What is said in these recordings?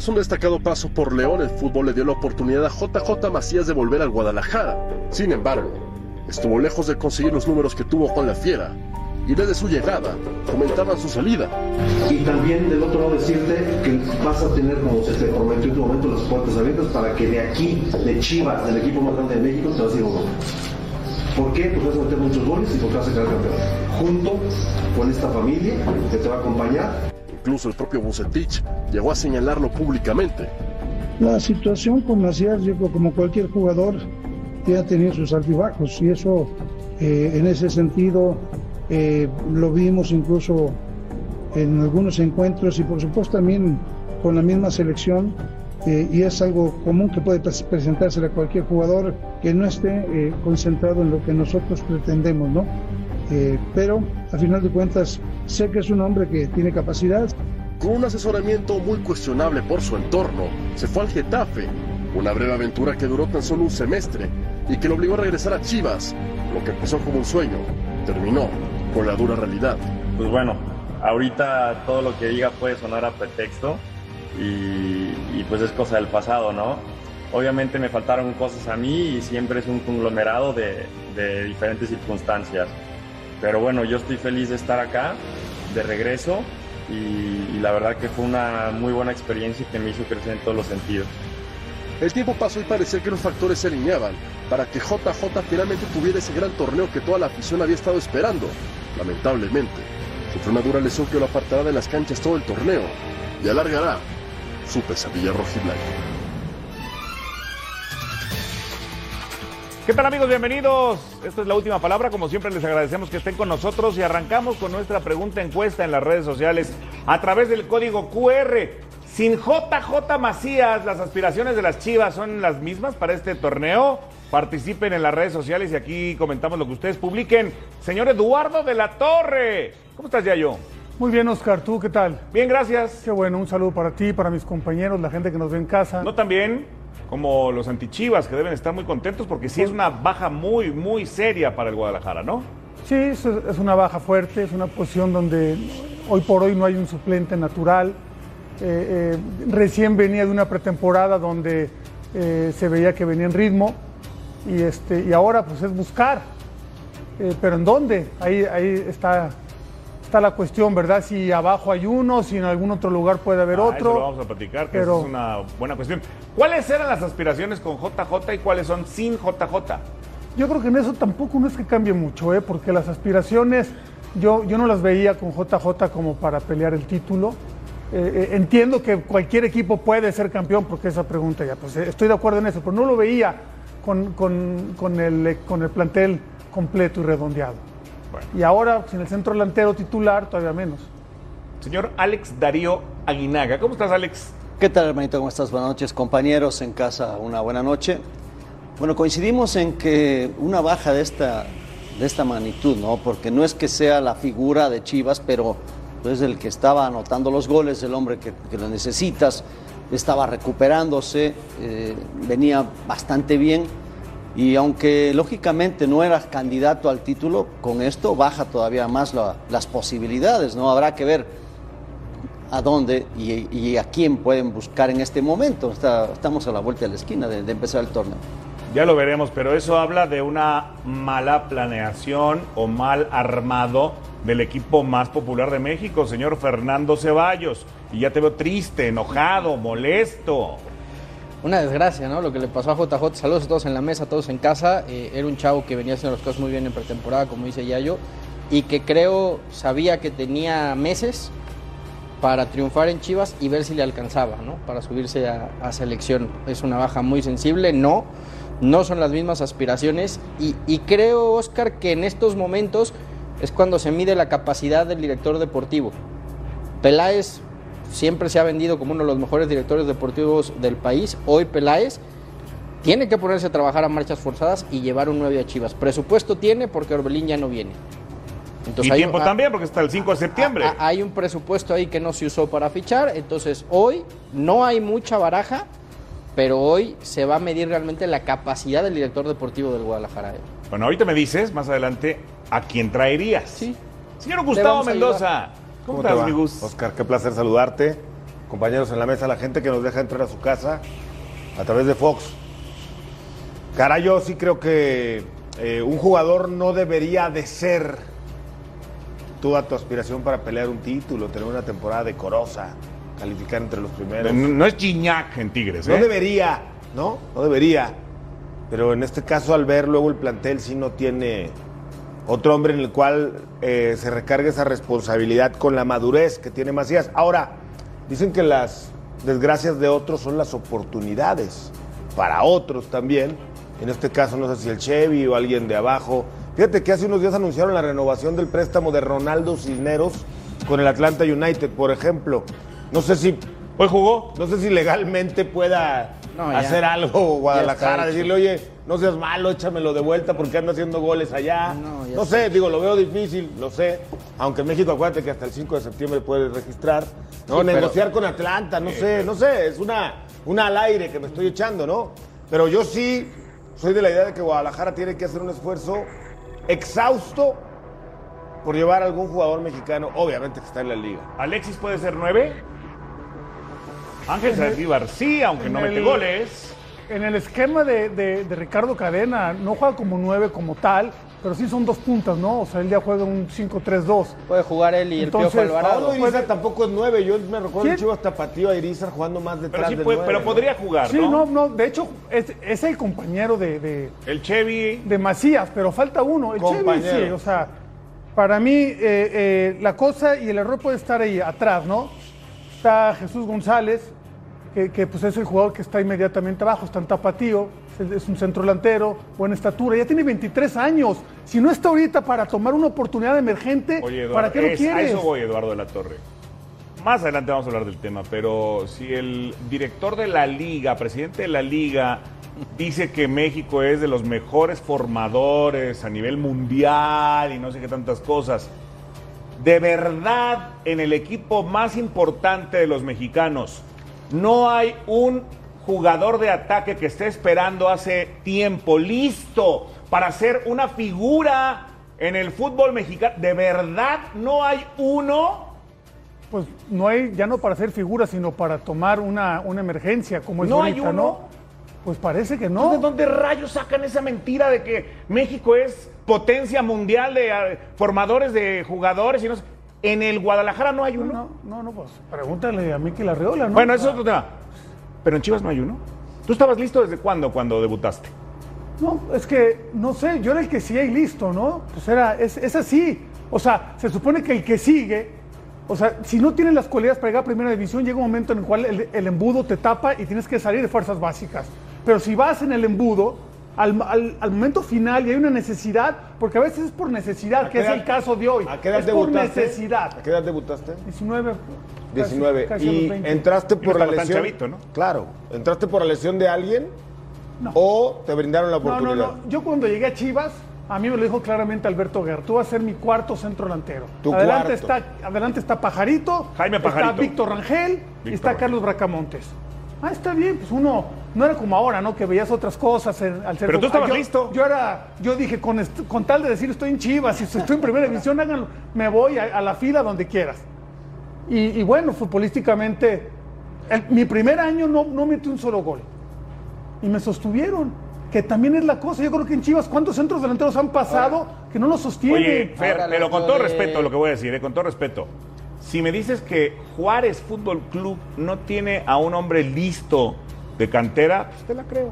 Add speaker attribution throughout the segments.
Speaker 1: Tras un destacado paso por León, el fútbol le dio la oportunidad a JJ Macías de volver al Guadalajara. Sin embargo, estuvo lejos de conseguir los números que tuvo con la Fiera, y desde su llegada comentaban su salida.
Speaker 2: Y también del otro lado decirte que vas a tener, como se te prometió en tu momento, las puertas abiertas para que de aquí, de Chivas, del equipo más grande de México, te vas a ir. ¿Por qué? Porque vas a meter muchos goles y porque vas a quedar campeón. Junto con esta familia que te va a acompañar.
Speaker 1: Incluso el propio Bucetich llegó a señalarlo públicamente.
Speaker 3: La situación con Macías, como cualquier jugador, ha tenido sus altibajos y eso, eh, en ese sentido, eh, lo vimos incluso en algunos encuentros y por supuesto también con la misma selección eh, y es algo común que puede presentarse a cualquier jugador que no esté concentrado en lo que nosotros pretendemos, ¿no? Pero a final de cuentas sé que es un hombre que tiene capacidad.
Speaker 1: Con un asesoramiento muy cuestionable por su entorno, se fue al Getafe, una breve aventura que duró tan solo un semestre y que lo obligó a regresar a Chivas, lo que empezó como un sueño, terminó con la dura realidad.
Speaker 4: Pues bueno, ahorita todo lo que diga puede sonar a pretexto y, pues es cosa del pasado, ¿no? Obviamente me faltaron cosas a mí y siempre es un conglomerado de, diferentes circunstancias. Pero bueno, yo estoy feliz de estar acá, de regreso y, la verdad que fue una muy buena experiencia que me hizo crecer en todos los sentidos.
Speaker 1: El tiempo pasó y parecía que los factores se alineaban para que JJ finalmente tuviera ese gran torneo que toda la afición había estado esperando. Lamentablemente, sufrió una dura lesión que lo apartará de las canchas todo el torneo y alargará su pesadilla rojiblanca.
Speaker 5: ¿Qué tal amigos? Bienvenidos. Esta es la última palabra. Como siempre les agradecemos que estén con nosotros y arrancamos con nuestra pregunta encuesta en las redes sociales a través del código QR. Sin JJ Macías, las aspiraciones de las Chivas son las mismas para este torneo. Participen en las redes sociales y aquí comentamos lo que ustedes publiquen. Señor Eduardo de la Torre, ¿cómo estás, Yayo?
Speaker 6: Muy bien, Oscar, ¿tú qué tal?
Speaker 5: Bien, gracias.
Speaker 6: Qué bueno, un saludo para ti, para mis compañeros, la gente que nos ve en casa.
Speaker 5: No también como los antichivas que deben estar muy contentos porque sí es una baja muy, muy seria para el Guadalajara, ¿no?
Speaker 6: Sí, es una baja fuerte, es una posición donde hoy por hoy no hay un suplente natural eh, eh, recién venía de una pretemporada donde eh, se veía que venía en ritmo y, este, y ahora pues es buscar. pero ¿en dónde? Ahí, ahí está, está la cuestión, ¿verdad? Si abajo hay uno, si en algún otro lugar puede haber
Speaker 5: ah,
Speaker 6: otro.
Speaker 5: Eso lo vamos a platicar, que pero... es una buena cuestión. ¿Cuáles eran las aspiraciones con JJ y cuáles son sin JJ?
Speaker 6: Yo creo que en eso tampoco no es que cambie mucho, ¿eh? porque las aspiraciones yo, yo no las veía con JJ como para pelear el título. Eh, eh, entiendo que cualquier equipo puede ser campeón, porque esa pregunta ya, pues eh, estoy de acuerdo en eso, pero no lo veía con, con, el, con el plantel completo y redondeado. Y ahora, sin el centro delantero titular, todavía menos.
Speaker 5: Señor Alex Darío Aguinaga, ¿cómo estás, Alex?
Speaker 7: ¿Qué tal, hermanito? ¿Cómo estás? Buenas noches, compañeros en casa, una buena noche. Bueno, coincidimos en que una baja de esta, de esta magnitud, ¿no? Porque no es que sea la figura de Chivas, pero es el que estaba anotando los goles, el hombre que, lo necesitas, estaba recuperándose, eh, venía bastante bien y aunque lógicamente no eras candidato al título, con esto baja todavía más las posibilidades, ¿no? Habrá que ver a dónde y, a quién pueden buscar en este momento. estamos a la vuelta de la esquina de, de empezar el torneo.
Speaker 5: Ya lo veremos, pero eso habla de una mala planeación o mal armado del equipo más popular de México, señor Fernando Ceballos. Y ya te veo triste, enojado, molesto.
Speaker 8: Una desgracia, ¿no? Lo que le pasó a JJ. Saludos a todos en la mesa, a todos en casa. Eh, era un chavo que venía haciendo las cosas muy bien en pretemporada, como dice Yayo, y que creo sabía que tenía meses para triunfar en Chivas y ver si le alcanzaba, ¿no? Para subirse a, a selección. Es una baja muy sensible, no. No son las mismas aspiraciones y, y creo, Oscar, que en estos momentos es cuando se mide la capacidad del director deportivo. Peláez siempre se ha vendido como uno de los mejores directores deportivos del país. Hoy Peláez tiene que ponerse a trabajar a marchas forzadas y llevar un 9 a Chivas. Presupuesto tiene porque Orbelín ya no viene.
Speaker 5: y tiempo también, porque está el 5 de septiembre.
Speaker 8: hay un presupuesto ahí que no se usó para fichar, entonces hoy no hay mucha baraja, pero hoy se va a medir realmente la capacidad del director deportivo del Guadalajara.
Speaker 5: Bueno, ahorita me dices más adelante ¿a quién traerías? Sí. Señor Gustavo Mendoza, ¿cómo, estás, mi
Speaker 9: Oscar, qué placer saludarte. compañeros en la mesa, la gente que nos deja entrar a su casa a través de Fox. Cara, yo sí creo que eh, un jugador no debería de ser toda tu aspiración para pelear un título, tener una temporada decorosa, calificar entre los primeros.
Speaker 5: No, no es Gignac en Tigres,
Speaker 9: No
Speaker 5: ¿eh?
Speaker 9: debería, ¿no? No debería. Pero en este caso, al ver luego el plantel, sí no tiene otro hombre en el cual eh, se recargue esa responsabilidad con la madurez que tiene Macías. Ahora, dicen que las desgracias de otros son las oportunidades para otros también. En este caso, no sé si el Chevy o alguien de abajo. Fíjate que hace unos días anunciaron la renovación del préstamo de Ronaldo Cisneros con el Atlanta United, por ejemplo. No sé si
Speaker 5: Hoy jugó.
Speaker 9: no sé si legalmente pueda
Speaker 8: No,
Speaker 9: hacer algo Guadalajara, decirle, oye, no seas malo, échamelo de vuelta porque ando haciendo goles allá.
Speaker 8: No,
Speaker 9: sé, digo, lo veo difícil, lo sé. Aunque en México, acuérdate que hasta el 5 de septiembre puedes registrar. No,
Speaker 8: Sí, pero-
Speaker 9: negociar con Atlanta, no sé, no sé, es una, una al aire que me estoy echando, ¿no? Pero yo sí soy de la idea de que Guadalajara tiene que hacer un esfuerzo exhausto por llevar a algún jugador mexicano, obviamente que está en la liga.
Speaker 5: Alexis puede ser nueve. Ángel Saldívar sí, aunque no mete
Speaker 6: el-
Speaker 5: goles.
Speaker 6: En el esquema de, de- de Ricardo Cadena, no juega como nueve como tal, pero sí son dos puntas, ¿no? O sea, él ya juega un 5-3-2.
Speaker 8: Puede jugar él y
Speaker 6: Entonces,
Speaker 8: el Piojo Alvarado.
Speaker 9: Pablo Irizar tampoco es nueve. Yo me recuerdo
Speaker 6: ¿Quién?
Speaker 9: el Chivas Tapatío a Irizar jugando más
Speaker 5: Pero
Speaker 9: detrás
Speaker 5: sí
Speaker 9: de
Speaker 5: puede,
Speaker 9: nueve,
Speaker 5: pero
Speaker 9: ¿no?
Speaker 5: podría jugar,
Speaker 6: Sí,
Speaker 5: ¿no?
Speaker 6: no, no, de hecho, es, es el compañero de, de-
Speaker 5: El Chevy.
Speaker 6: de Macías, pero falta uno. El Chevy,
Speaker 9: Compañero.
Speaker 6: sí, o sea, para mí eh, eh, la cosa y el error puede estar ahí atrás, ¿no? Está Jesús González, que, que, pues es el jugador que está inmediatamente abajo, está en Tapatío, es, un centro delantero, buena estatura, ya tiene 23 años. Si no está ahorita para tomar una oportunidad emergente,
Speaker 5: Oye, Eduardo,
Speaker 6: ¿para qué lo
Speaker 5: es- a
Speaker 6: quieres?
Speaker 5: eso voy, Eduardo de la Torre. Más adelante vamos a hablar del tema, pero si el director de la liga, presidente de la liga, dice que México es de los mejores formadores a nivel mundial y no sé qué tantas cosas, de verdad en el equipo más importante de los mexicanos, no hay un jugador de ataque que esté esperando hace tiempo, listo para ser una figura en el fútbol mexicano. ¿De verdad no hay uno?
Speaker 6: Pues no hay, ya no para hacer figuras, sino para tomar una, una emergencia, como es
Speaker 5: ¿No hay uno?
Speaker 6: ¿no? Pues parece que
Speaker 5: ¿De
Speaker 6: no.
Speaker 5: dónde rayos sacan esa mentira de que México es potencia mundial de eh, formadores de jugadores y no sé? En el Guadalajara no hay uno.
Speaker 6: No, no, no, pues pregúntale a Miki Larreola, ¿no?
Speaker 5: Bueno, eso es otro tema. Pero en Chivas no hay uno. ¿Tú estabas listo desde cuándo cuando debutaste?
Speaker 6: No, es que, no sé, yo era el que sí y listo, ¿no? Pues era, es, es así. O sea, se supone que el que sigue, o sea, si no tienes las cualidades para llegar a primera división, llega un momento en el cual el, el embudo te tapa y tienes que salir de fuerzas básicas. Pero si vas en el embudo, al, al- al momento final y hay una necesidad, porque a veces es por necesidad, que es el caso de hoy.
Speaker 9: ¿A qué edad
Speaker 6: es por
Speaker 9: debutaste?
Speaker 6: necesidad.
Speaker 9: ¿A qué edad debutaste?
Speaker 6: 19. casi-
Speaker 9: 19.
Speaker 6: casi a los
Speaker 9: y
Speaker 6: 20.
Speaker 9: entraste
Speaker 5: Y no
Speaker 9: por la lesión.
Speaker 5: chavito, ¿no?
Speaker 9: Claro. ¿Entraste por la lesión de alguien?
Speaker 6: No.
Speaker 9: ¿O te brindaron la
Speaker 6: No, no,
Speaker 9: oportunidad?
Speaker 6: no. Yo cuando llegué a Chivas, a mí me lo dijo claramente Alberto Guerra. Tú vas a ser mi cuarto centro delantero.
Speaker 9: Tu
Speaker 6: adelante,
Speaker 9: cuarto.
Speaker 6: está, adelante está Pajarito.
Speaker 5: Jaime Pajarito.
Speaker 6: Está Víctor Rangel y está
Speaker 5: Rangel.
Speaker 6: Carlos Bracamontes. Ah, está bien, pues uno no era como ahora, ¿no? Que veías otras cosas en- al ser.
Speaker 5: Pero tú estabas
Speaker 6: yo-
Speaker 5: listo.
Speaker 6: Yo era, yo dije, con, con tal de decir estoy en Chivas, si estoy en primera división, háganlo, me voy a, a la fila donde quieras. Y, y bueno, futbolísticamente, el- mi primer año no, no metí un solo gol. Y me sostuvieron. Que también es la cosa. Yo creo que en Chivas, ¿cuántos centros delanteros han pasado que no lo sostienen?
Speaker 5: Oye, Fer, pero
Speaker 8: lo
Speaker 5: con todo
Speaker 8: de-
Speaker 5: respeto lo que voy a decir, eh, con todo respeto. Si me dices que Juárez Fútbol Club no tiene a un hombre listo de cantera, pues te la creo.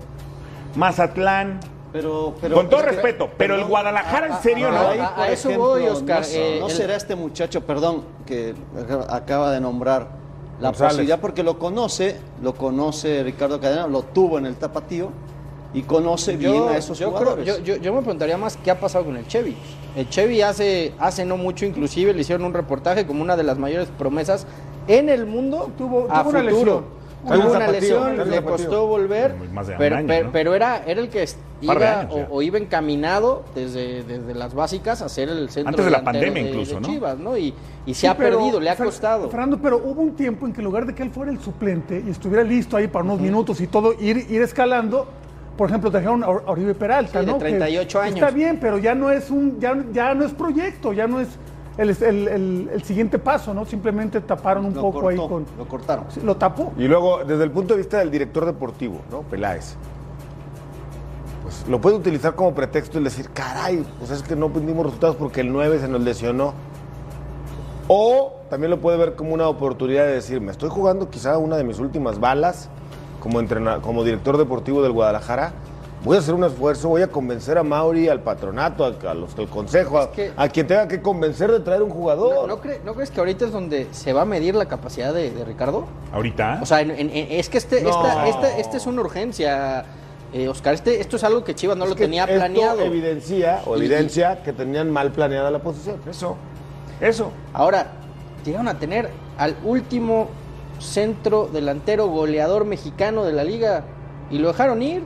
Speaker 5: Mazatlán,
Speaker 7: Pero, pero,
Speaker 5: con todo
Speaker 7: que-
Speaker 5: respeto, pero el. Guadalajara en serio no.
Speaker 7: Ahí,
Speaker 8: a- eso voy, Oscar.
Speaker 7: No,
Speaker 8: Eh,
Speaker 7: no
Speaker 8: el-
Speaker 7: será este muchacho, perdón, que acaba de nombrar la
Speaker 9: González.
Speaker 7: posibilidad, porque lo conoce, lo conoce Ricardo Cadena, lo tuvo en el tapatío y conoce bien
Speaker 8: Yo,
Speaker 7: a esos
Speaker 8: yo, creo-
Speaker 7: jugadores.
Speaker 8: yo, yo- yo me preguntaría más qué ha pasado con el Chevy. El Chevy hace, hace no mucho, inclusive le hicieron un reportaje como una de las mayores promesas en el mundo
Speaker 6: Tuvo-
Speaker 8: a
Speaker 6: tuvo una
Speaker 8: futuro.
Speaker 6: lesión.
Speaker 8: Tuvo una lesión, le
Speaker 9: Zapatillo.
Speaker 8: costó volver,
Speaker 5: más de un
Speaker 8: pero,
Speaker 5: año,
Speaker 8: pero,
Speaker 5: ¿no?
Speaker 8: pero era, era el que iba
Speaker 5: años
Speaker 8: o, iba encaminado desde, desde las básicas a ser el centro
Speaker 5: Antes de la pandemia
Speaker 8: de-
Speaker 5: incluso,
Speaker 8: de
Speaker 5: ¿no?
Speaker 8: Chivas, ¿no? Y, y se
Speaker 6: Sí,
Speaker 8: ha
Speaker 6: pero,
Speaker 8: perdido, le ha costado.
Speaker 6: Fernando, pero hubo un tiempo en que en lugar de que él fuera el suplente y estuviera listo ahí para unos minutos y todo, ir, ir escalando, por ejemplo, trajeron a Or- a Oribe Peralta,
Speaker 8: Sí, de
Speaker 6: ¿no? Que
Speaker 8: 38 años.
Speaker 6: Está bien, pero ya no es un, ya, ya no es proyecto, ya no es. el, el- el- el siguiente paso, ¿no? Simplemente taparon un
Speaker 7: Lo
Speaker 6: poco ahí con.
Speaker 7: Lo cortaron.
Speaker 6: Lo tapó.
Speaker 9: Y luego, desde el punto de vista del director deportivo, ¿no? Peláez. Pues lo puede utilizar como pretexto y decir, caray, pues es que no tuvimos resultados porque el 9 se nos lesionó. O también lo puede ver como una oportunidad de decir, me estoy jugando quizá una de mis últimas balas como, como director deportivo del Guadalajara. Voy a hacer un esfuerzo, voy a convencer a Mauri, al patronato, a, a los del consejo, a,
Speaker 8: Es que-
Speaker 9: a quien tenga que convencer de traer un
Speaker 8: ¿No,
Speaker 9: jugador.
Speaker 8: no cre- no crees que ahorita es donde se va a medir la capacidad de, de Ricardo?
Speaker 5: Ahorita.
Speaker 8: O sea, en- en- en- es que este,
Speaker 9: No.
Speaker 8: esta, esta, esta es una urgencia, eh, Oscar. Este, esto es algo que Chivas no
Speaker 9: Es
Speaker 8: lo
Speaker 9: que
Speaker 8: tenía
Speaker 9: esto
Speaker 8: planeado.
Speaker 9: evidencia o
Speaker 8: Y-
Speaker 9: evidencia que tenían mal planeada la posición.
Speaker 5: eso. Eso.
Speaker 8: Ahora, llegaron a tener al último centro delantero goleador mexicano de la liga y lo dejaron ir,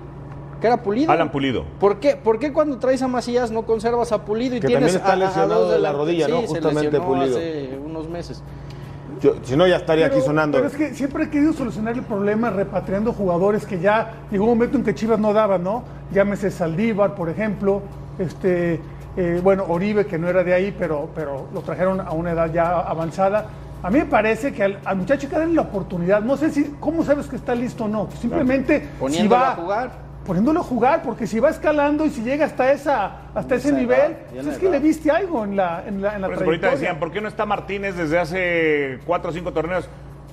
Speaker 8: que era Pulido.
Speaker 5: Alan Pulido.
Speaker 8: ¿Por qué, ¿Por qué cuando traes a Macías no conservas a Pulido y
Speaker 9: Que
Speaker 8: tienes
Speaker 9: también está
Speaker 8: a-
Speaker 9: lesionado de la rodilla, ¿no?
Speaker 8: Sí, se
Speaker 9: Justamente
Speaker 8: lesionó
Speaker 9: Pulido.
Speaker 8: hace unos meses.
Speaker 9: Yo- si no, ya estaría aquí sonando.
Speaker 6: Pero es que siempre he querido solucionar el problema repatriando jugadores que ya llegó un momento en que Chivas no daba, ¿no? Llámese Saldívar, por ejemplo, este, eh, bueno, Oribe, que no era de ahí, pero, pero lo trajeron a una edad ya avanzada. A mí me parece que al, al muchacho hay que darle la oportunidad. No sé si, ¿cómo sabes que está listo o no? Simplemente si
Speaker 8: Poniéndolo
Speaker 6: va
Speaker 8: a jugar.
Speaker 6: Poniéndolo a jugar, porque si va escalando y si llega hasta esa, hasta ese nivel,
Speaker 7: edad,
Speaker 6: pues es que
Speaker 7: edad.
Speaker 6: le viste algo en la, en la, en la
Speaker 5: Por eso ahorita decían, ¿por qué no está Martínez desde hace cuatro o cinco torneos?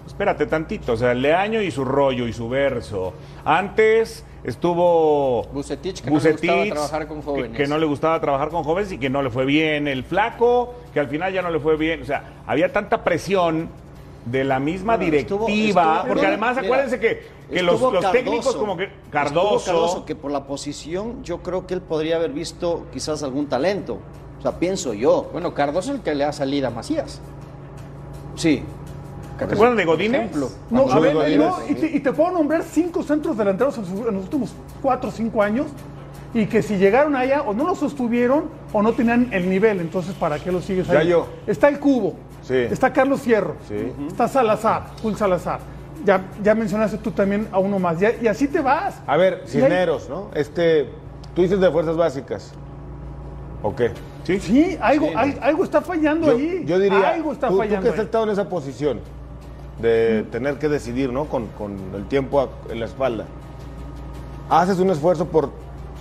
Speaker 5: Espérate tantito, o sea, Leaño y su rollo y su verso. Antes estuvo
Speaker 8: Bucetich, que no le gustaba trabajar con
Speaker 5: que-
Speaker 8: jóvenes.
Speaker 5: Que, no le gustaba trabajar con jóvenes y que no le fue bien. El flaco, que al final ya no le fue bien. O sea, había tanta presión de la misma
Speaker 7: Bueno,
Speaker 5: directiva,
Speaker 7: estuvo-
Speaker 5: porque además
Speaker 7: mira,
Speaker 5: acuérdense que, que los, los
Speaker 7: Cardoso.
Speaker 5: técnicos como que Cardoso,
Speaker 7: Cardoso, que por la posición yo creo que él podría haber visto quizás algún talento. O sea, pienso yo.
Speaker 8: Bueno, Cardoso es el que le da salida a Macías.
Speaker 7: Sí.
Speaker 5: ¿Te acuerdan de Godínez?
Speaker 8: ejemplo.
Speaker 6: No, a ver,
Speaker 9: Godínez,
Speaker 6: no, y, te, y te puedo nombrar cinco centros delanteros en, su- en los últimos cuatro o cinco años y que si llegaron allá o no lo sostuvieron o no tenían el nivel, entonces ¿para qué lo sigues ahí?
Speaker 9: Ya yo.
Speaker 6: Está el Cubo,
Speaker 9: Sí.
Speaker 6: está Carlos Fierro,
Speaker 9: Sí.
Speaker 6: está Salazar, Jul Salazar. Ya, ya mencionaste tú también a uno más, ya- y así te vas.
Speaker 9: A ver,
Speaker 6: hay-
Speaker 9: Cisneros, ¿no? Este, tú dices de fuerzas básicas. ¿O qué?
Speaker 5: Sí.
Speaker 6: Sí, algo, al- algo está fallando
Speaker 9: Yo,
Speaker 6: ahí.
Speaker 9: yo diría,
Speaker 6: algo está
Speaker 9: tú, tú
Speaker 6: fallando.
Speaker 9: que has estado en esa posición de tener que decidir, ¿no? Con, con el tiempo a- en la espalda. Haces un esfuerzo por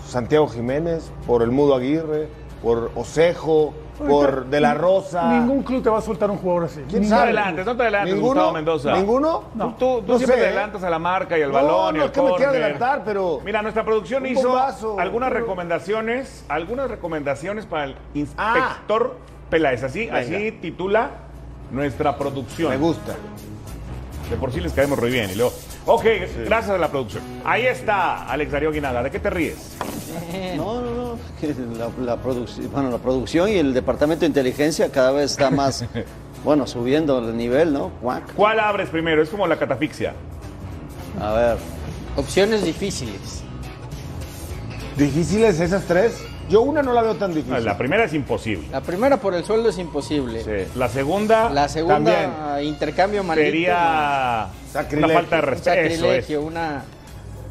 Speaker 9: Santiago Jiménez, por el Mudo Aguirre, por Osejo, por De la Rosa.
Speaker 6: Ningún club te va a soltar un jugador así.
Speaker 9: ¿Quién
Speaker 5: No
Speaker 9: sabe?
Speaker 5: adelantes, no te adelantes,
Speaker 9: ¿Ninguno?
Speaker 5: Gustavo Mendoza.
Speaker 9: ¿Ninguno?
Speaker 6: No.
Speaker 5: Tú, tú
Speaker 9: No
Speaker 5: siempre
Speaker 9: sé,
Speaker 5: te adelantas a la marca y al balón y
Speaker 9: no
Speaker 5: al
Speaker 9: es que me
Speaker 5: córner.
Speaker 9: adelantar, pero-
Speaker 5: Mira, nuestra producción hizo
Speaker 9: bombazo,
Speaker 5: algunas
Speaker 9: pero-
Speaker 5: recomendaciones, algunas recomendaciones para el inspector Peláez. Así,
Speaker 9: Venga.
Speaker 5: así titula nuestra producción.
Speaker 9: Me gusta.
Speaker 5: De por sí les caemos muy bien. Y luego, ok, gracias a la producción. Ahí está, Alex Darío Guinaga. ¿De qué te ríes?
Speaker 7: No, no, no. que La, la produc- bueno, la producción y el departamento de inteligencia cada vez está más, bueno, subiendo el nivel, ¿no? Cuac.
Speaker 5: ¿Cuál abres primero? Es como la catafixia.
Speaker 7: A ver.
Speaker 8: Opciones difíciles.
Speaker 9: ¿Difíciles esas tres? Yo una no la veo tan difícil.
Speaker 5: la primera es imposible.
Speaker 8: La primera por el sueldo es imposible.
Speaker 5: Sí. La segunda
Speaker 8: La segunda,
Speaker 9: También.
Speaker 8: intercambio maldito.
Speaker 5: sería una
Speaker 9: Sacrilegio.
Speaker 5: falta de
Speaker 8: Un
Speaker 5: respeto. Eso es.
Speaker 8: sacrilegio, una,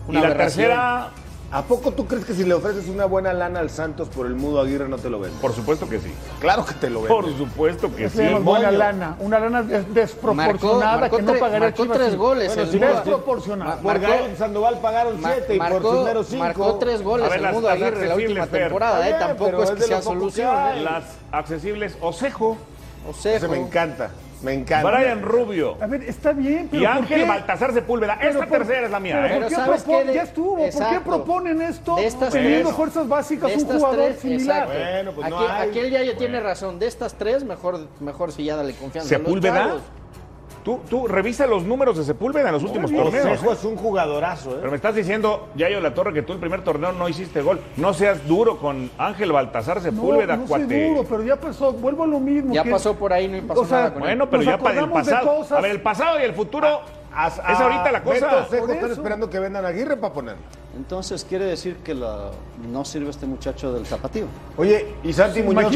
Speaker 5: Y la
Speaker 8: aberración.
Speaker 5: tercera,
Speaker 9: ¿A poco tú crees que si le ofreces una buena lana al Santos por el Mudo Aguirre no te lo vende?
Speaker 5: por supuesto que sí.
Speaker 9: Claro que te lo vende.
Speaker 5: Por supuesto que
Speaker 6: Eso
Speaker 5: sí.
Speaker 6: buena lana, una lana des- desproporcionada
Speaker 8: marcó
Speaker 6: que no pagaría
Speaker 8: marcó
Speaker 6: Chivas
Speaker 8: tres goles
Speaker 6: Bueno, desproporcionada.
Speaker 9: Por Gael Sandoval pagaron siete y por Cisneros cinco.
Speaker 8: marcó tres goles
Speaker 5: A ver,
Speaker 8: el Mudo Aguirre la última
Speaker 5: Fer.
Speaker 8: temporada, ¿eh? Tampoco es que sea solución. ¿eh?
Speaker 5: Las accesibles, Osejo,
Speaker 8: O sea,
Speaker 9: Ese me encanta, me encanta.
Speaker 5: Brian Rubio
Speaker 6: A ver, está bien, pero
Speaker 5: y
Speaker 6: ¿por
Speaker 5: Ángel
Speaker 6: qué?
Speaker 5: Baltasar Sepúlveda. Esta
Speaker 6: por-
Speaker 5: tercera es la mía,
Speaker 6: pero
Speaker 5: ¿eh?
Speaker 6: ¿por qué
Speaker 8: ¿sabes qué? De-
Speaker 6: Ya estuvo, ¿por qué proponen esto teniendo
Speaker 8: tres-
Speaker 6: fuerzas básicas un jugador
Speaker 8: tres,
Speaker 6: similar?
Speaker 9: Bueno, pues no
Speaker 8: Aquí,
Speaker 9: hay.
Speaker 8: aquí el ya ya tiene razón. De estas tres, mejor, mejor si ya dale confianza. a los
Speaker 5: Sepúlveda. Tú, tú revisa los números de Sepúlveda en los últimos torneos.
Speaker 9: Osejo
Speaker 5: ¿eh?
Speaker 9: es un jugadorazo, ¿eh?
Speaker 5: Pero me estás diciendo, Yayo La Torre, que tú el primer torneo no hiciste gol. No seas duro con Ángel Baltasar
Speaker 6: No,
Speaker 5: Sepúlveda,
Speaker 6: no soy
Speaker 5: cuate.
Speaker 6: duro, pero ya pasó, vuelvo a lo mismo.
Speaker 8: Ya
Speaker 6: que-
Speaker 8: pasó por ahí, no pasó
Speaker 6: o sea,
Speaker 8: nada con él.
Speaker 5: Bueno, pero ya para el pasado.
Speaker 6: cosas-
Speaker 5: A ver, el pasado y el futuro
Speaker 9: As-
Speaker 5: es ahorita la
Speaker 9: a
Speaker 5: cosa.
Speaker 9: Están esperando que vendan a Aguirre para ponerlo.
Speaker 7: Entonces quiere decir que la- no sirve este muchacho del zapatío.
Speaker 9: Oye, ¿y Santi Muñoz?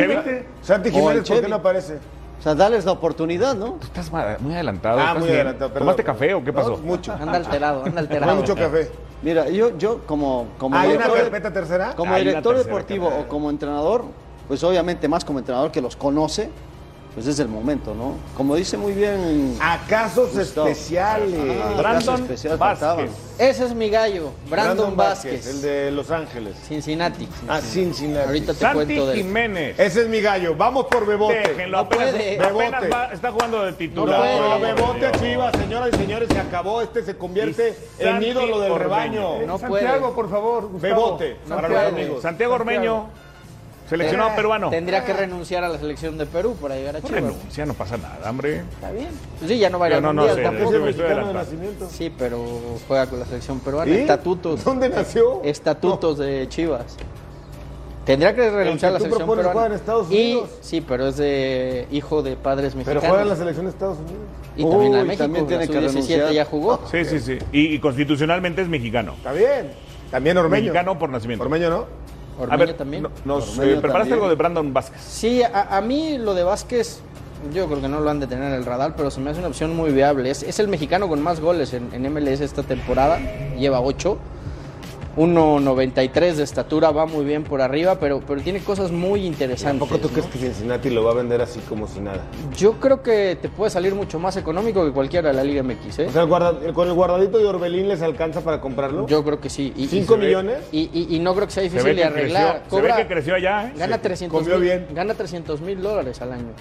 Speaker 9: Santi Jiménez, ¿por qué no aparece?
Speaker 7: O sea, darles la oportunidad, ¿no?
Speaker 5: Estás ma- muy adelantado.
Speaker 9: Ah,
Speaker 5: estás
Speaker 9: muy
Speaker 5: bien.
Speaker 9: adelantado, perdón.
Speaker 5: ¿Tomaste café o qué
Speaker 9: No,
Speaker 5: pasó?
Speaker 9: mucho.
Speaker 8: Anda alterado, anda
Speaker 9: Tomé
Speaker 8: alterado.
Speaker 9: mucho café.
Speaker 7: Mira, yo, yo como, como
Speaker 9: ¿Hay una
Speaker 7: director de-
Speaker 9: carpeta tercera?
Speaker 7: Como
Speaker 5: una
Speaker 7: director
Speaker 5: tercera
Speaker 7: deportivo o como entrenador, pues obviamente más como entrenador que los conoce, pues es el momento, ¿no? Como dice muy bien.
Speaker 9: A casos
Speaker 7: Gustavo.
Speaker 9: especiales.
Speaker 7: Ah,
Speaker 5: Brandon Vázquez.
Speaker 7: faltaban.
Speaker 8: Ese es mi gallo, Brandon, Vázquez.
Speaker 9: El de Los Ángeles.
Speaker 8: Cincinnati.
Speaker 9: Ah, Cincinnati.
Speaker 8: Ahorita te
Speaker 5: Santi
Speaker 8: cuento del...
Speaker 5: Jiménez.
Speaker 9: Ese es mi gallo. Vamos por Bebote.
Speaker 5: Déjenlo,
Speaker 8: No
Speaker 5: apenas,
Speaker 8: puede.
Speaker 5: apenas
Speaker 9: Bebote.
Speaker 5: va- está jugando de titular.
Speaker 8: No puede.
Speaker 5: de
Speaker 9: Bebote. Chivas, señoras y señores, se acabó. Este se convierte
Speaker 5: Y
Speaker 9: en ídolo del rebaño.
Speaker 8: No
Speaker 6: Santiago,
Speaker 8: puede.
Speaker 6: por favor. Gustavo.
Speaker 9: Bebote, para los
Speaker 6: Santiago.
Speaker 9: amigos.
Speaker 5: Santiago Ormeño, seleccionado
Speaker 9: Eh,
Speaker 5: peruano.
Speaker 8: Tendría que renunciar a la selección de Perú para llegar a
Speaker 5: No
Speaker 8: Chivas.
Speaker 5: renuncia, no pasa nada, hombre.
Speaker 8: Está bien. Pues sí, ya no va a ir
Speaker 5: Yo no, no
Speaker 8: Mundial
Speaker 5: sé,
Speaker 8: tampoco.
Speaker 5: Estoy
Speaker 9: de nacimiento.
Speaker 8: Sí, pero juega con la selección peruana.
Speaker 9: ¿Y?
Speaker 8: Estatutos.
Speaker 9: ¿Dónde nació?
Speaker 8: Estatutos de Chivas. Tendría que renunciar a la selección peruana.
Speaker 9: juega en Estados
Speaker 8: Y
Speaker 9: Unidos.
Speaker 8: sí, pero es de hijo de padres
Speaker 9: Pero
Speaker 8: mexicanos.
Speaker 9: juega en la selección de Estados Unidos.
Speaker 8: Y también la de México,
Speaker 7: también tiene
Speaker 8: la
Speaker 7: que
Speaker 8: sub-17
Speaker 7: renunciar.
Speaker 8: ya jugó.
Speaker 5: Sí, sí, sí. Y, y constitucionalmente es mexicano.
Speaker 9: Está bien. También Ormeño.
Speaker 5: Mexicano por nacimiento.
Speaker 9: Ormeño, ¿no?
Speaker 5: A
Speaker 8: Ormeño
Speaker 5: ver,
Speaker 8: también.
Speaker 5: no- nos eh, preparaste
Speaker 7: también.
Speaker 5: algo de Brandon Vázquez.
Speaker 8: Sí, a, a mí lo de Vázquez, yo creo que no lo han de tener en el radar, pero se me hace una opción muy viable. Es, es el mexicano con más goles en, en MLS esta temporada, lleva 8. 1.93 de estatura, va muy bien por arriba, pero, pero tiene cosas muy interesantes.
Speaker 9: ¿Tampoco tú
Speaker 8: ¿no?
Speaker 9: crees que Cincinnati lo va a vender así como si nada?
Speaker 8: Yo creo que te puede salir mucho más económico que cualquiera de la Liga MX, ¿eh?
Speaker 9: O sea, el guarda- con el guardadito de Orbelín les alcanza para comprarlo.
Speaker 8: Yo creo que sí. Y, y-
Speaker 9: ¿Cinco millones?
Speaker 8: y, y- y no creo que sea
Speaker 5: Se
Speaker 8: difícil de arreglar.
Speaker 5: creció, se ve
Speaker 8: Cobra-
Speaker 5: que creció allá. ¿eh?
Speaker 8: Gana
Speaker 9: Sí,
Speaker 8: 300
Speaker 9: comió
Speaker 8: mil,
Speaker 9: bien.
Speaker 8: gana 300 mil dólares al año.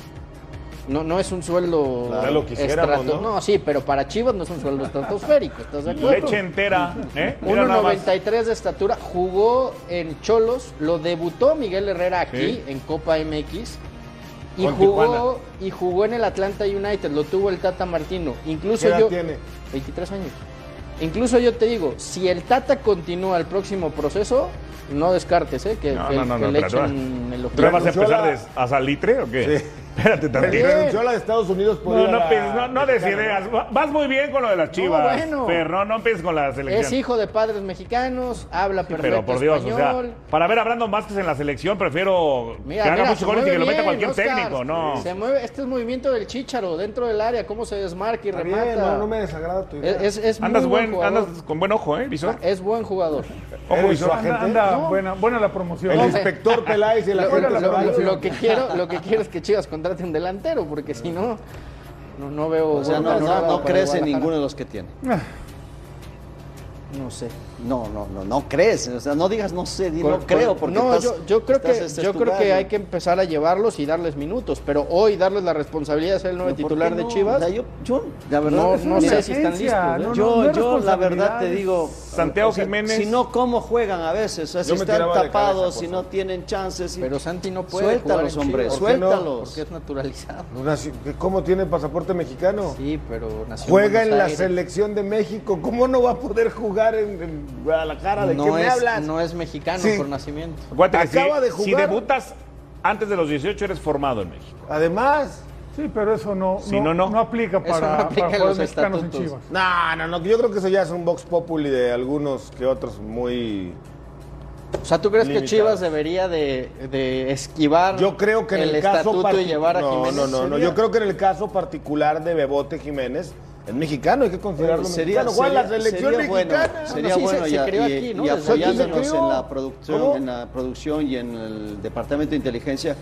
Speaker 8: No, no es un sueldo
Speaker 9: Ya lo quisiéramos,
Speaker 8: estrato-
Speaker 9: ¿no?
Speaker 8: sí, pero para Chivas no es un sueldo estratosférico, ¿estás de acuerdo?
Speaker 5: Leche entera. ¿eh? Mira nada más.
Speaker 8: 1.93 de estatura, jugó en Cholos, lo debutó Miguel Herrera aquí
Speaker 5: Sí.
Speaker 8: en Copa MX y
Speaker 9: Con
Speaker 8: jugó y jugó en el Atlanta United, lo tuvo el Tata Martino. Incluso
Speaker 9: ¿Qué edad
Speaker 8: yo
Speaker 9: tiene?
Speaker 8: 23 años. Incluso yo te digo, si el Tata continúa el próximo proceso, no descartes, ¿eh? Que,
Speaker 5: No,
Speaker 8: que-
Speaker 5: no, no,
Speaker 8: que
Speaker 5: no,
Speaker 8: le echen el
Speaker 5: ¿Tú vas a empezar a salitre o qué?
Speaker 9: Sí.
Speaker 5: Espérate tantito.
Speaker 9: Renunció a la de Estados Unidos por
Speaker 5: No,
Speaker 9: ir a
Speaker 5: no,
Speaker 9: la
Speaker 5: pienses, no, no des ideas. Va- Vas muy bien con lo de las chivas.
Speaker 8: bueno.
Speaker 5: Fer, no, no empieces con la selección.
Speaker 8: Es hijo de padres mexicanos, habla perfecto
Speaker 5: Pero por Dios,
Speaker 8: español.
Speaker 5: o sea, para ver a Brandon Vázquez en la selección prefiero
Speaker 8: Mira,
Speaker 5: que haga
Speaker 8: mira,
Speaker 5: muchos
Speaker 8: se
Speaker 5: goles y que lo meta
Speaker 8: bien,
Speaker 5: cualquier
Speaker 8: Oscar.
Speaker 5: técnico, no.
Speaker 8: Se mueve, este es movimiento del chícharo dentro del área, cómo se desmarca y
Speaker 9: Está
Speaker 8: remata.
Speaker 9: bien, no, no me desagrada tu idea.
Speaker 8: es, es, es
Speaker 5: Andas,
Speaker 8: muy
Speaker 5: buen,
Speaker 8: buen jugador.
Speaker 5: andas con buen ojo, ¿eh, Visor?
Speaker 8: Es buen jugador.
Speaker 5: Ojo,
Speaker 9: ¿Eres
Speaker 5: Visor.
Speaker 9: su agente?
Speaker 6: anda
Speaker 8: No.
Speaker 6: buena, buena la promoción.
Speaker 9: El inspector Peláez y la
Speaker 8: Lo,
Speaker 9: gente
Speaker 8: lo que quiero, lo que quiero es que Chivas contrate un delantero, porque si no, no, no veo.
Speaker 7: O sea, no, no, no
Speaker 8: Guadalajara.
Speaker 7: ninguno de los que tiene.
Speaker 8: No sé.
Speaker 7: No, no, no, no crees. O sea, no digas no sé, di no creo. Porque
Speaker 8: no,
Speaker 7: estás-
Speaker 8: yo, yo creo que
Speaker 7: estás,
Speaker 8: yo creo que hay que empezar a llevarlos y darles minutos, pero hoy darles la responsabilidad de ser el nuevo
Speaker 7: ¿Pero por
Speaker 8: titular de
Speaker 7: no?
Speaker 8: Chivas.
Speaker 7: O sea, yo, yo, la verdad,
Speaker 8: No- no sé si están listos, ¿eh?
Speaker 6: no,
Speaker 7: Yo,
Speaker 6: no, no es
Speaker 7: yo la verdad te digo.
Speaker 5: Santiago Jiménez.
Speaker 7: Si no, ¿cómo juegan a veces? O sea, si están tapados,
Speaker 9: cabeza,
Speaker 7: si no tienen chances. si-
Speaker 8: Pero Santi no puede
Speaker 7: Suéltalos,
Speaker 8: jugar
Speaker 7: hombre, suéltalos.
Speaker 8: Porque es naturalizado.
Speaker 9: ¿Cómo tiene pasaporte mexicano?
Speaker 8: Sí, pero nació en
Speaker 9: Juega en la selección de México. ¿Cómo no va a poder jugar en, en Guadalajara? ¿De qué
Speaker 8: No
Speaker 9: me
Speaker 8: es,
Speaker 9: hablas?
Speaker 8: no es mexicano
Speaker 9: Sí.
Speaker 8: por nacimiento.
Speaker 5: Acuérdate
Speaker 9: Acaba
Speaker 5: si,
Speaker 9: de
Speaker 5: si
Speaker 9: jugar.
Speaker 5: debutas antes de los 18 eres formado en México.
Speaker 9: Además,
Speaker 6: Sí, pero eso no,
Speaker 5: Si no, no.
Speaker 6: aplica para,
Speaker 8: no aplica
Speaker 6: para
Speaker 8: los
Speaker 6: mexicanos en. Chivas.
Speaker 9: no, no, no. Yo creo que eso ya es un vox populi de algunos que otros muy.
Speaker 8: O sea, ¿tú crees que. Chivas debería de, de esquivar
Speaker 9: Yo creo que en el,
Speaker 8: el
Speaker 9: caso
Speaker 8: estatuto y llevar a
Speaker 9: no,
Speaker 8: Jiménez?
Speaker 9: No, no, no. Yo creo que en el caso particular de Bebote Jiménez mexicano, hay que considerarlo
Speaker 7: Sería,
Speaker 9: mexicano. La
Speaker 7: sería-
Speaker 9: selección
Speaker 7: sería bueno,
Speaker 8: sí, se-
Speaker 7: bueno
Speaker 8: se
Speaker 7: y,
Speaker 8: crió
Speaker 7: y-
Speaker 8: aquí, ¿no?
Speaker 7: y
Speaker 8: Desde
Speaker 7: apoyándonos en la producción,
Speaker 9: ¿Cómo?
Speaker 7: en la producción y en el departamento de inteligencia,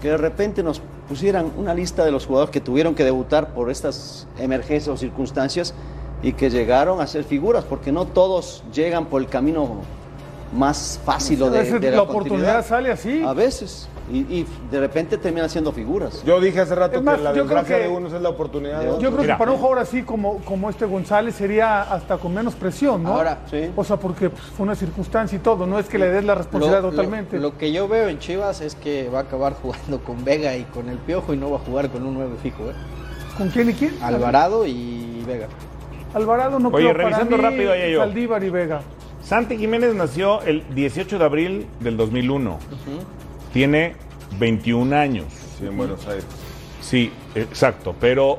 Speaker 7: que de repente nos pusieran una lista de los jugadores que tuvieron que debutar por estas emergencias o circunstancias y que llegaron a ser figuras, porque no todos llegan por el camino más fácil o de, de
Speaker 6: la,
Speaker 7: la,
Speaker 6: oportunidad sale así.
Speaker 7: A veces. Y, y de repente terminan siendo figuras.
Speaker 9: Yo dije hace rato
Speaker 6: más,
Speaker 9: que la
Speaker 6: yo creo
Speaker 9: desgracia
Speaker 6: que-
Speaker 9: de unos es la oportunidad de
Speaker 7: Yo
Speaker 9: otros.
Speaker 6: Yo creo
Speaker 5: Mira.
Speaker 6: que para un jugador así como, como este González sería hasta con menos presión, ¿no?
Speaker 8: Ahora,
Speaker 7: Sí.
Speaker 6: O sea, porque pues, fue una circunstancia y todo, no es que le des la responsabilidad
Speaker 8: Lo-
Speaker 6: totalmente.
Speaker 8: Lo, que yo veo en Chivas es que va a acabar jugando con Vega y con el Piojo y no va a jugar con un 9 fijo, ¿eh?
Speaker 6: ¿Con quién y quién?
Speaker 8: Alvarado y Vega.
Speaker 6: Alvarado no
Speaker 5: Oye,
Speaker 6: creo, para
Speaker 5: revisando
Speaker 6: mí,
Speaker 5: rápido ahí yo.
Speaker 6: Saldívar y Vega.
Speaker 5: Santi Jiménez nació el 18 de abril del 2001. Tiene 21 años.
Speaker 9: Sí, en Buenos Aires.
Speaker 5: Sí, exacto. Pero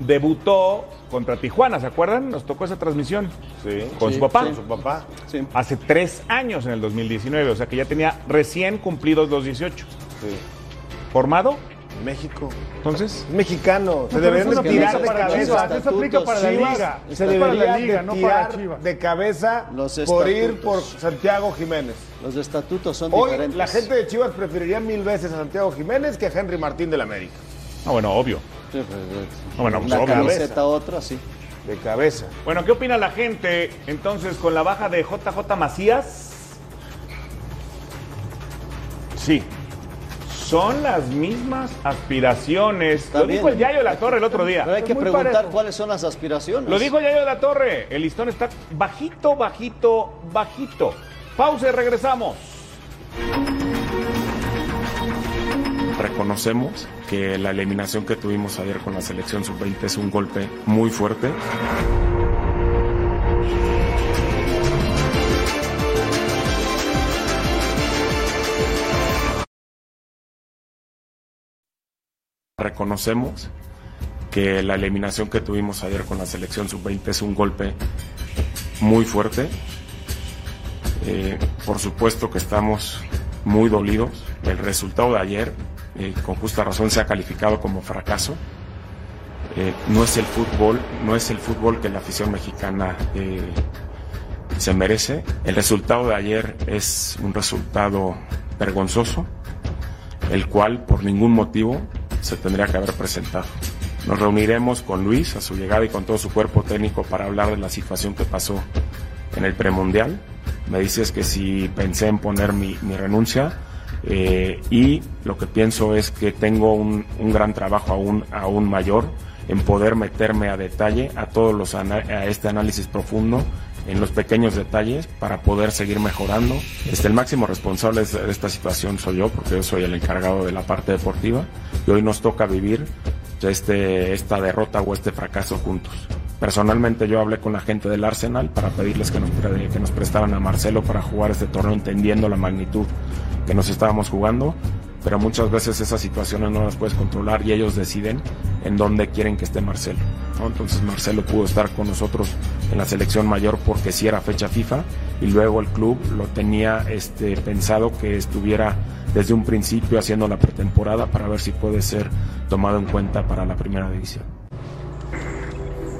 Speaker 5: debutó contra Tijuana, ¿se acuerdan? Nos tocó esa transmisión.
Speaker 9: Sí.
Speaker 5: Con
Speaker 8: Sí,
Speaker 5: su papá.
Speaker 9: Con su papá.
Speaker 7: Sí.
Speaker 5: Hace tres años en el 2019, o sea que ya tenía recién cumplidos los 18.
Speaker 9: Sí.
Speaker 5: ¿Formado?
Speaker 9: México.
Speaker 5: Entonces,
Speaker 9: Es mexicano. Se deberían de tirar de
Speaker 6: para
Speaker 9: cabeza.
Speaker 6: Eso aplica para la liga.
Speaker 9: Se
Speaker 6: Es para la
Speaker 9: deberían
Speaker 6: liga,
Speaker 9: de
Speaker 6: no para
Speaker 9: tirar de cabeza por ir por Santiago Jiménez.
Speaker 7: Los estatutos son
Speaker 9: Hoy
Speaker 7: diferentes.
Speaker 9: la gente de Chivas preferiría mil veces a Santiago Jiménez que a Henry Martín del América.
Speaker 5: No, bueno, obvio.
Speaker 7: Sí, pues,
Speaker 5: No, bueno, pues,
Speaker 7: una
Speaker 5: obvio.
Speaker 7: camiseta otra, sí.
Speaker 9: De cabeza.
Speaker 5: Bueno, ¿qué opina la gente entonces con la baja de JJ Macías? Sí. Son las mismas aspiraciones. Lo dijo el Yayo de la Torre el otro día.
Speaker 7: Pero hay que preguntar
Speaker 6: parejo.
Speaker 7: cuáles son las aspiraciones.
Speaker 5: Lo dijo Yayo de la Torre. El listón está bajito, bajito, bajito. Pausa y regresamos.
Speaker 10: Reconocemos que la eliminación que tuvimos ayer con la selección sub-20 es un golpe muy fuerte. Reconocemos que la eliminación que tuvimos ayer con la selección sub-20 es un golpe muy fuerte. Eh, por supuesto que estamos muy dolidos. El resultado de ayer, eh, con justa razón, se ha calificado como fracaso. Eh, no es el fútbol, no es el fútbol que la afición mexicana se merece. El resultado de ayer es un resultado vergonzoso, el cual por ningún motivo se tendría que haber presentado. Nos reuniremos con Luis a su llegada y con todo su cuerpo técnico para hablar de la situación que pasó en el premundial. Me dices que si pensé en poner mi, mi renuncia eh, y lo que pienso es que tengo un, un gran trabajo aún, aún mayor en poder meterme a detalle a todos los a este análisis profundo en los pequeños detalles para poder seguir mejorando. Este, el máximo responsable de esta situación soy yo, porque yo soy el encargado de la parte deportiva y hoy nos toca vivir este, esta derrota o este fracaso juntos. Personalmente yo hablé con la gente del Arsenal para pedirles que nos, prestaran a Marcelo para jugar este torneo entendiendo la magnitud que nos estábamos jugando, pero muchas veces esas situaciones no las puedes controlar y ellos deciden en dónde quieren que esté Marcelo. ¿no? Entonces Marcelo pudo estar con nosotros en la selección mayor porque sí era fecha FIFA y luego el club lo tenía este, pensado que estuviera desde un principio haciendo la pretemporada para ver si puede ser tomado en cuenta para la primera división.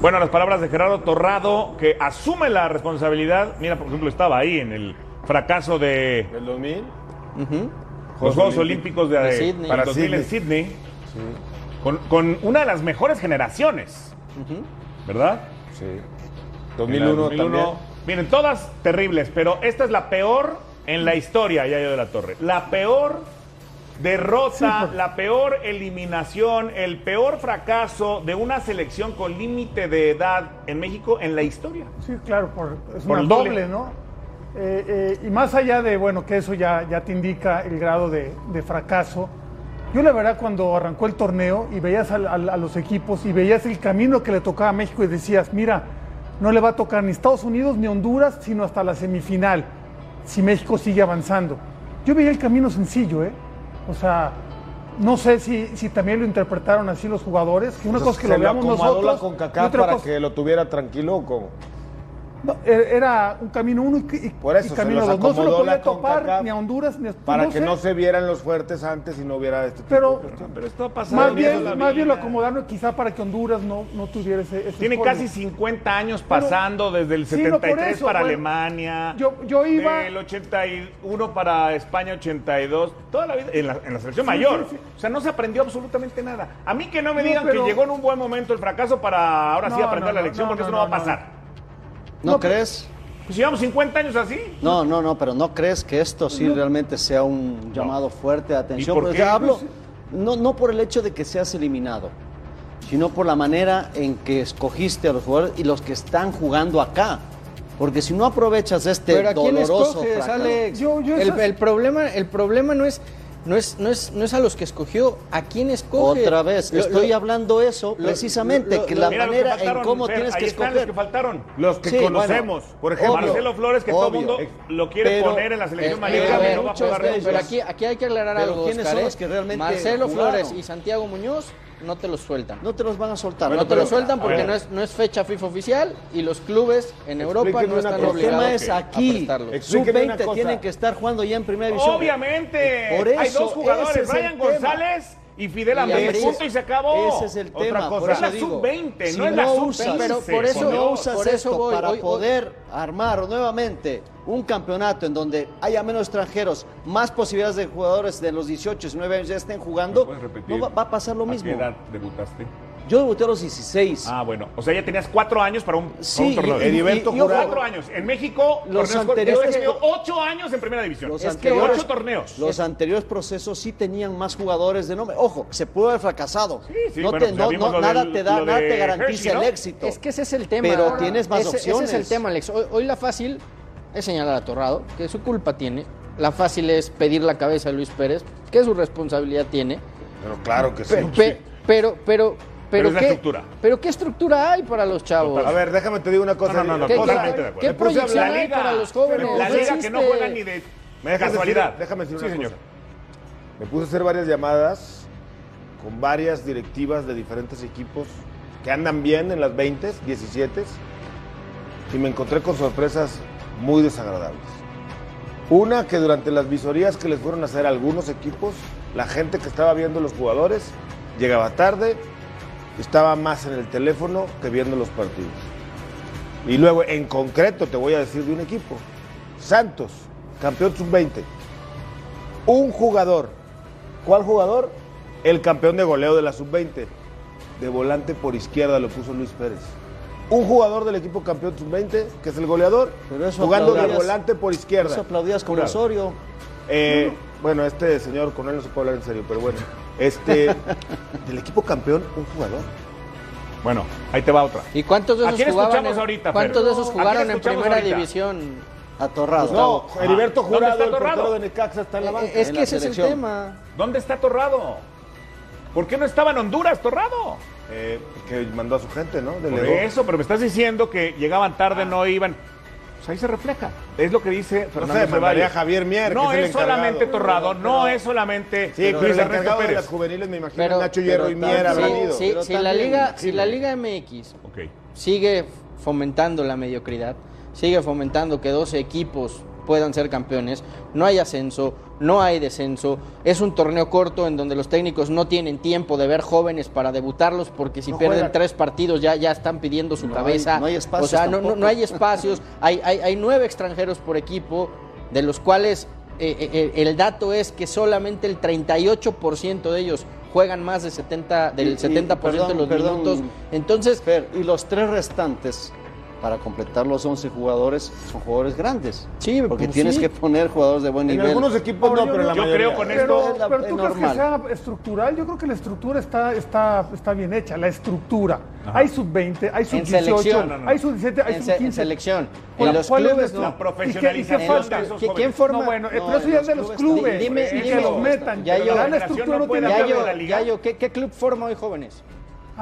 Speaker 5: Bueno, las palabras de Gerardo Torrado, que asume la responsabilidad. Mira, por ejemplo, estaba ahí en el fracaso de
Speaker 9: ¿Del 2000?
Speaker 8: Ujú.
Speaker 5: los Juegos Olímpicos de,
Speaker 8: De Sydney.
Speaker 5: para
Speaker 9: Para
Speaker 5: 2000 en Sydney, con, con una de las mejores generaciones. ¿verdad?
Speaker 9: Sí.
Speaker 5: En la
Speaker 9: 2001,
Speaker 5: 2001.
Speaker 9: también.
Speaker 5: Miren, todas terribles, pero esta es la peor en la historia, Yayo de la Torre. La peor derrota, la peor eliminación, el peor fracaso de una selección con límite de edad en México en la historia.
Speaker 6: Sí, claro, por, es
Speaker 5: Por
Speaker 6: una
Speaker 5: el doble.
Speaker 6: doble, ¿no? Eh, eh, y más allá de, bueno, que eso ya, ya te indica el grado de, de fracaso, yo la verdad cuando arrancó el torneo y veías a, los equipos y veías el camino que le tocaba a México y decías, mira, no le va a tocar ni Estados Unidos ni Honduras, sino hasta la semifinal, si México sigue avanzando. Yo veía el camino sencillo, ¿eh? O sea, no sé si, si también lo interpretaron así los jugadores, que una cosa es que
Speaker 9: Se
Speaker 6: lo veamos nosotros.
Speaker 9: la
Speaker 6: y otra
Speaker 9: para
Speaker 6: cosa-
Speaker 9: que lo tuviera tranquilo o cómo?
Speaker 6: No, e- era un camino uno y, y-
Speaker 9: Por eso,
Speaker 6: y camino dos. No se lo
Speaker 9: acomodó
Speaker 6: podía
Speaker 9: la
Speaker 6: topar ni a Honduras ni a
Speaker 9: Para que
Speaker 6: sé,
Speaker 9: no se vieran los fuertes antes y no hubiera este tipo
Speaker 6: Pero,
Speaker 9: de.
Speaker 5: Pero esto ha pasado
Speaker 6: más
Speaker 5: en
Speaker 6: bien, más bien lo
Speaker 5: vida.
Speaker 6: acomodaron quizá para que Honduras no, no tuviera ese, ese
Speaker 5: Tiene casi 50 años
Speaker 6: Pero-
Speaker 5: pasando desde el
Speaker 6: Sí, no,
Speaker 5: 73
Speaker 6: eso,
Speaker 5: para
Speaker 6: bueno,
Speaker 5: Alemania.
Speaker 6: yo- yo iba-
Speaker 5: Del 81 para España 82. Toda la vida en la, en la selección
Speaker 6: Sí,
Speaker 5: mayor.
Speaker 6: sí, sí.
Speaker 5: O sea, no se aprendió absolutamente nada. A mí que no me
Speaker 6: No,
Speaker 5: digan
Speaker 6: pero-
Speaker 5: que llegó en un buen momento el fracaso para ahora sí aprender
Speaker 6: no,
Speaker 5: la lección,
Speaker 6: no,
Speaker 5: porque
Speaker 6: no,
Speaker 5: eso no,
Speaker 6: no,
Speaker 5: va a
Speaker 6: no.
Speaker 5: pasar.
Speaker 7: ¿No,
Speaker 6: No,
Speaker 7: crees?
Speaker 5: Pues llevamos 50 años así.
Speaker 7: No, no, no, pero ¿no crees que esto sí realmente sea un llamado fuerte de atención?
Speaker 5: ¿Y por
Speaker 7: Porque
Speaker 5: qué?
Speaker 7: hablo,
Speaker 5: Pues,
Speaker 7: no, no por el hecho de que seas eliminado, sino por la manera en que escogiste a los jugadores y los que están jugando acá. Porque si no aprovechas este
Speaker 8: Pero a quién
Speaker 7: doloroso
Speaker 8: escoges, Alex.
Speaker 6: Yo- yo
Speaker 8: el,
Speaker 6: esas-
Speaker 8: el problema, el problema no es, no es, no es, no es a los que escogió, a quién escoge.
Speaker 7: Otra vez,
Speaker 8: Lo-
Speaker 7: estoy
Speaker 8: lo-
Speaker 7: hablando eso
Speaker 8: lo-
Speaker 7: precisamente,
Speaker 8: lo-
Speaker 7: que la
Speaker 5: que
Speaker 7: manera en cómo
Speaker 5: Fer,
Speaker 7: tienes
Speaker 5: ahí
Speaker 7: que
Speaker 5: están
Speaker 7: escoger.
Speaker 5: los que faltaron.
Speaker 9: Los que
Speaker 7: Sí,
Speaker 9: conocemos,
Speaker 7: bueno,
Speaker 9: por ejemplo.
Speaker 5: Marcelo Flores, que todo el mundo lo quiere
Speaker 7: Pero-
Speaker 5: poner en la selección mayor,
Speaker 8: ver,
Speaker 5: no va a jugar
Speaker 8: pero, aquí, aquí hay que aclarar
Speaker 7: Pero
Speaker 8: algo,
Speaker 7: ¿quiénes
Speaker 8: Oscar,
Speaker 7: son
Speaker 8: ¿eh?
Speaker 7: los que realmente
Speaker 8: Marcelo
Speaker 7: jugaron?
Speaker 8: Flores y Santiago Muñoz no te los sueltan.
Speaker 7: No te los van a soltar.
Speaker 8: no
Speaker 7: no
Speaker 8: te
Speaker 7: te
Speaker 8: lo
Speaker 7: los-
Speaker 8: sueltan porque no es, no es fecha FIFA oficial y los clubes en Europa no están
Speaker 9: cosa.
Speaker 7: El tema
Speaker 8: obligados
Speaker 7: es aquí.
Speaker 8: prestarlos.
Speaker 9: Explíquenme una
Speaker 7: Sub-20
Speaker 9: cosa.
Speaker 7: tienen que estar jugando ya en primera división.
Speaker 5: Obviamente.
Speaker 7: Por
Speaker 5: Hay
Speaker 7: eso,
Speaker 5: dos jugadores, Brian. González y Fidel
Speaker 8: Y
Speaker 5: Ambriz. Punto y se acabó.
Speaker 7: Ese es el
Speaker 5: Otra
Speaker 7: tema,
Speaker 5: cosa.
Speaker 7: por
Speaker 5: es
Speaker 7: eso
Speaker 5: la
Speaker 7: digo,
Speaker 5: sub-20,
Speaker 7: si
Speaker 5: no es la
Speaker 7: no
Speaker 5: sub-15.
Speaker 7: usas-
Speaker 8: Pero por eso-
Speaker 7: si no
Speaker 8: Por
Speaker 7: usas
Speaker 8: eso
Speaker 7: esto
Speaker 8: voy,
Speaker 7: para
Speaker 8: hoy- hoy-
Speaker 7: poder armar nuevamente un campeonato en donde haya menos extranjeros, más posibilidades de jugadores de los 18, 19 años ya estén jugando, va, va a pasar lo
Speaker 5: ¿A
Speaker 7: mismo.
Speaker 5: qué edad debutaste?
Speaker 7: Yo debuté a los 16.
Speaker 5: Ah, bueno. O sea, ya tenías cuatro años para un, para
Speaker 7: Sí,
Speaker 5: un torneo.
Speaker 9: Heriberto.
Speaker 5: Cuatro años. En México,
Speaker 7: Los anteriores-
Speaker 5: yo he tenido ocho años en primera división.
Speaker 7: Los
Speaker 5: es que
Speaker 7: anteriores-
Speaker 5: ocho torneos.
Speaker 7: Los anteriores procesos sí tenían más jugadores de nombre. Ojo, se pudo haber fracasado.
Speaker 5: Sí, sí,
Speaker 7: no
Speaker 5: bueno,
Speaker 7: te,
Speaker 5: pues
Speaker 7: no- no- nada
Speaker 5: del-
Speaker 7: te da, nada te garantiza
Speaker 5: Hershey, ¿no?
Speaker 7: el éxito.
Speaker 8: Es que ese es el tema.
Speaker 7: Pero
Speaker 8: Ahora,
Speaker 7: tienes más
Speaker 8: ese,
Speaker 7: opciones.
Speaker 8: Ese es el tema, Alex. Hoy, hoy la fácil es señalar a Torrado, que su culpa tiene. La fácil es pedir la cabeza de Luis Pérez, que su responsabilidad tiene.
Speaker 9: Pero claro que sí.
Speaker 8: Pe- pe- Pero, pero, pero,
Speaker 5: es la
Speaker 8: ¿qué,
Speaker 5: estructura.
Speaker 8: pero ¿qué estructura hay para los chavos?
Speaker 9: A ver, déjame te digo una cosa.
Speaker 5: No, no, no, no,
Speaker 8: ¿Qué,
Speaker 5: totalmente de acuerdo.
Speaker 8: qué
Speaker 9: Me puse a
Speaker 8: proyección
Speaker 9: hablar-
Speaker 8: hay para los jóvenes?
Speaker 5: La liga que no juegan ni de
Speaker 9: ¿Me dejas
Speaker 5: casualidad.
Speaker 9: decir- déjame decir
Speaker 5: sí,
Speaker 9: una
Speaker 5: señor.
Speaker 9: cosa. Me puse a hacer varias llamadas con varias directivas de diferentes equipos que andan bien en las 20, 17 y me encontré con sorpresas muy desagradables. Una que durante las visorías que les fueron a hacer algunos equipos, la gente que estaba viendo los jugadores llegaba tarde, estaba más en el teléfono que viendo los partidos. Y luego, en concreto, te voy a decir de un equipo. Santos, campeón sub-20. Un jugador. ¿Cuál jugador? El campeón de goleo de la sub-20. De volante por izquierda lo puso Luis Pérez. Un jugador del equipo campeón sub-20, que es el goleador,
Speaker 7: Pero eso
Speaker 9: jugando de volante por izquierda.
Speaker 7: Eso aplaudías con. Osorio.
Speaker 9: Eh, bueno, este señor con él no se puede hablar en serio, pero bueno. Este, del equipo campeón, un jugador.
Speaker 5: Bueno, ahí te va otra.
Speaker 8: ¿Y cuántos de
Speaker 5: ¿A
Speaker 8: esos
Speaker 5: quién
Speaker 8: jugaban
Speaker 5: escuchamos
Speaker 8: en-
Speaker 5: ahorita,
Speaker 8: ¿Cuántos
Speaker 5: Fer?
Speaker 8: de esos
Speaker 5: ¿A
Speaker 8: jugaron en primera
Speaker 5: ahorita?
Speaker 8: división?
Speaker 7: Atorrado.
Speaker 9: No, Heriberto
Speaker 5: ¿Dónde
Speaker 9: Jurado, el portero de Necaxa, está en la banca.
Speaker 8: Eh, Es
Speaker 7: en
Speaker 8: que ese es el tema.
Speaker 5: ¿Dónde está Torrado? ¿Por qué no estaba en Honduras, Torrado?
Speaker 9: Eh, que mandó a su gente, ¿no?
Speaker 5: Por eso, pero me estás diciendo que llegaban tarde, no iban. Pues ahí se refleja. Es lo que dice
Speaker 9: No
Speaker 5: Fernando
Speaker 9: sé,
Speaker 5: Ceballos.
Speaker 9: Javier Mier,
Speaker 5: No
Speaker 9: que es,
Speaker 5: es,
Speaker 9: el encargado.
Speaker 5: solamente Torrado, no es solamente
Speaker 9: Sí, pero
Speaker 5: Luis
Speaker 9: el
Speaker 5: Ernesto
Speaker 9: encargado de
Speaker 5: Pérez.
Speaker 9: las juveniles me imagino
Speaker 8: Pero-
Speaker 9: Nacho Hierro y Mier ido.
Speaker 8: Sí,
Speaker 7: Pero
Speaker 8: si, la Liga,
Speaker 9: sí,
Speaker 8: si la. Liga MX
Speaker 5: Ok.
Speaker 8: sigue fomentando la mediocridad, sigue fomentando que 12 equipos puedan ser campeones, no hay ascenso, no hay descenso, es un torneo corto en donde los técnicos no tienen tiempo de ver jóvenes para debutarlos porque si
Speaker 9: No
Speaker 8: pierden
Speaker 9: juegan.
Speaker 8: tres partidos ya, ya están pidiendo su
Speaker 7: No hay-
Speaker 8: cabeza.
Speaker 7: no hay espacios
Speaker 8: o sea, no, no- hay espacios, hay, hay, hay nueve extranjeros por equipo, de los cuales eh, eh, el dato es que solamente el 38% de ellos juegan más de 70, del
Speaker 7: Y- y,
Speaker 8: 70% de los
Speaker 7: perdón,
Speaker 8: minutos. Entonces,
Speaker 7: Fer, y los tres restantes, para completar los 11 jugadores, son jugadores grandes.
Speaker 8: Sí,
Speaker 7: Porque
Speaker 8: pues
Speaker 7: tienes
Speaker 8: sí.
Speaker 7: que poner jugadores de buen
Speaker 9: En
Speaker 7: nivel.
Speaker 9: algunos equipos no,
Speaker 6: yo
Speaker 9: pero en la
Speaker 5: yo
Speaker 9: mayoría.
Speaker 5: creo con
Speaker 6: Pero,
Speaker 5: esto-
Speaker 6: pero
Speaker 7: es
Speaker 6: tú crees que
Speaker 7: normal.
Speaker 6: sea estructural, yo creo que la estructura está, está, está bien hecha, la estructura. Hay sub-20, hay sub-18,
Speaker 8: selección, no,
Speaker 5: no.
Speaker 6: hay sub-17, hay
Speaker 8: en, se- en
Speaker 6: sub-15.
Speaker 8: selección,
Speaker 6: ¿Cuál-
Speaker 8: en los clubes
Speaker 6: la-
Speaker 8: no.
Speaker 5: La
Speaker 6: ¿Y qué- y qué
Speaker 5: profesionalización
Speaker 6: falta?
Speaker 5: de esos
Speaker 8: ¿Qui-
Speaker 5: jóvenes.
Speaker 8: quién forma?
Speaker 6: No, bueno,
Speaker 7: No,
Speaker 6: pero eso
Speaker 7: en
Speaker 6: ya es de
Speaker 7: los clubes
Speaker 6: clubes.
Speaker 8: Dime-
Speaker 6: y
Speaker 8: dime-
Speaker 6: que los metan.
Speaker 8: Ya
Speaker 6: Ya,
Speaker 8: yo-
Speaker 6: la estructura
Speaker 5: no
Speaker 6: no
Speaker 5: puede
Speaker 6: tiene
Speaker 5: haber
Speaker 6: que
Speaker 8: Yayo,
Speaker 5: de la
Speaker 6: ver.
Speaker 5: liga.
Speaker 8: Yayo, ¿qué, qué club forma hoy jóvenes?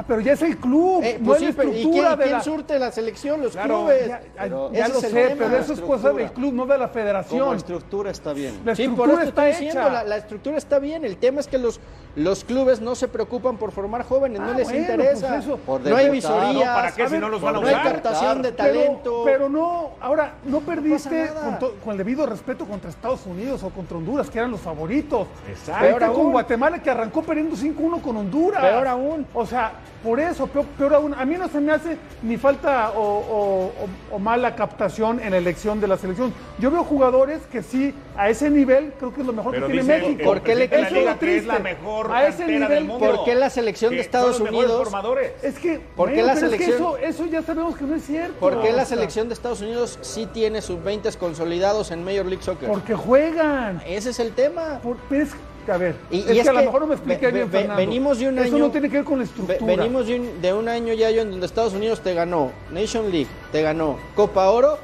Speaker 6: Ah, pero ya es el club,
Speaker 8: Eh,
Speaker 6: no
Speaker 8: pues
Speaker 6: es
Speaker 8: sí,
Speaker 6: la
Speaker 8: pero ¿y quién,
Speaker 6: estructura de
Speaker 8: quién
Speaker 6: la...
Speaker 8: surte la selección? Los
Speaker 5: Claro,
Speaker 8: clubes.
Speaker 6: Ya,
Speaker 7: Pero
Speaker 6: ya
Speaker 8: ese
Speaker 6: lo sé,
Speaker 8: tema,
Speaker 6: pero eso es cosa
Speaker 7: estructura.
Speaker 6: del club, no de la
Speaker 7: Como
Speaker 6: federación.
Speaker 7: estructura está bien.
Speaker 6: La
Speaker 8: Sí, por
Speaker 6: estructura
Speaker 8: eso
Speaker 6: está
Speaker 8: estoy diciendo, la estructura está bien. El tema es que los, los clubes no se preocupan por formar jóvenes, no
Speaker 6: Ah,
Speaker 8: les
Speaker 6: bueno,
Speaker 8: interesa.
Speaker 6: pues eso.
Speaker 7: Por
Speaker 8: no hay visorías,
Speaker 5: ¿no? ¿Para qué
Speaker 6: A
Speaker 5: si
Speaker 6: ver,
Speaker 5: no los van a
Speaker 8: no hay captación de
Speaker 6: Pero-
Speaker 8: talento.
Speaker 6: Pero, no, ahora, no perdiste con, to- con el debido respeto contra Estados Unidos o contra Honduras, que eran los favoritos.
Speaker 5: Exacto.
Speaker 8: Peor
Speaker 6: con
Speaker 8: aún.
Speaker 6: Guatemala, que arrancó perdiendo 5-1 con Honduras.
Speaker 8: Peor aún.
Speaker 6: O sea, por eso, peor, peor aún. A mí no se me hace ni falta o, o- o- o mala captación en la elección de la selección. Yo veo jugadores que sí, a ese nivel, creo que es lo mejor
Speaker 5: Pero
Speaker 6: que tiene México.
Speaker 8: ¿Por qué le-
Speaker 6: Eso es lo
Speaker 5: que es la
Speaker 6: triste.
Speaker 5: mejor
Speaker 6: A ese nivel,
Speaker 5: del mundo?
Speaker 8: ¿por qué la selección de Estados
Speaker 5: son los mejores
Speaker 8: Unidos-
Speaker 5: formadores.
Speaker 6: Es que,
Speaker 8: ¿Por qué la
Speaker 6: pero es que
Speaker 8: selección-
Speaker 6: eso, eso ya sabemos que no es cierto.
Speaker 8: ¿Por qué la selección de Estados Unidos sí tiene sub-20 consolidados en Major League Soccer?
Speaker 6: Porque juegan.
Speaker 8: Ese es el tema.
Speaker 6: Por- pero es- a ver,
Speaker 8: Y-
Speaker 6: es,
Speaker 8: y
Speaker 6: que
Speaker 8: es
Speaker 6: a lo mejor no me expliqué
Speaker 8: ve-
Speaker 6: bien,
Speaker 8: ve-
Speaker 6: Fernando.
Speaker 8: venimos de un
Speaker 6: Eso
Speaker 8: año-
Speaker 6: no tiene que ver con la
Speaker 8: Ve-
Speaker 6: estructura.
Speaker 8: Venimos de un, de un año ya en donde Estados Unidos te ganó Nation League, te ganó Copa Oro,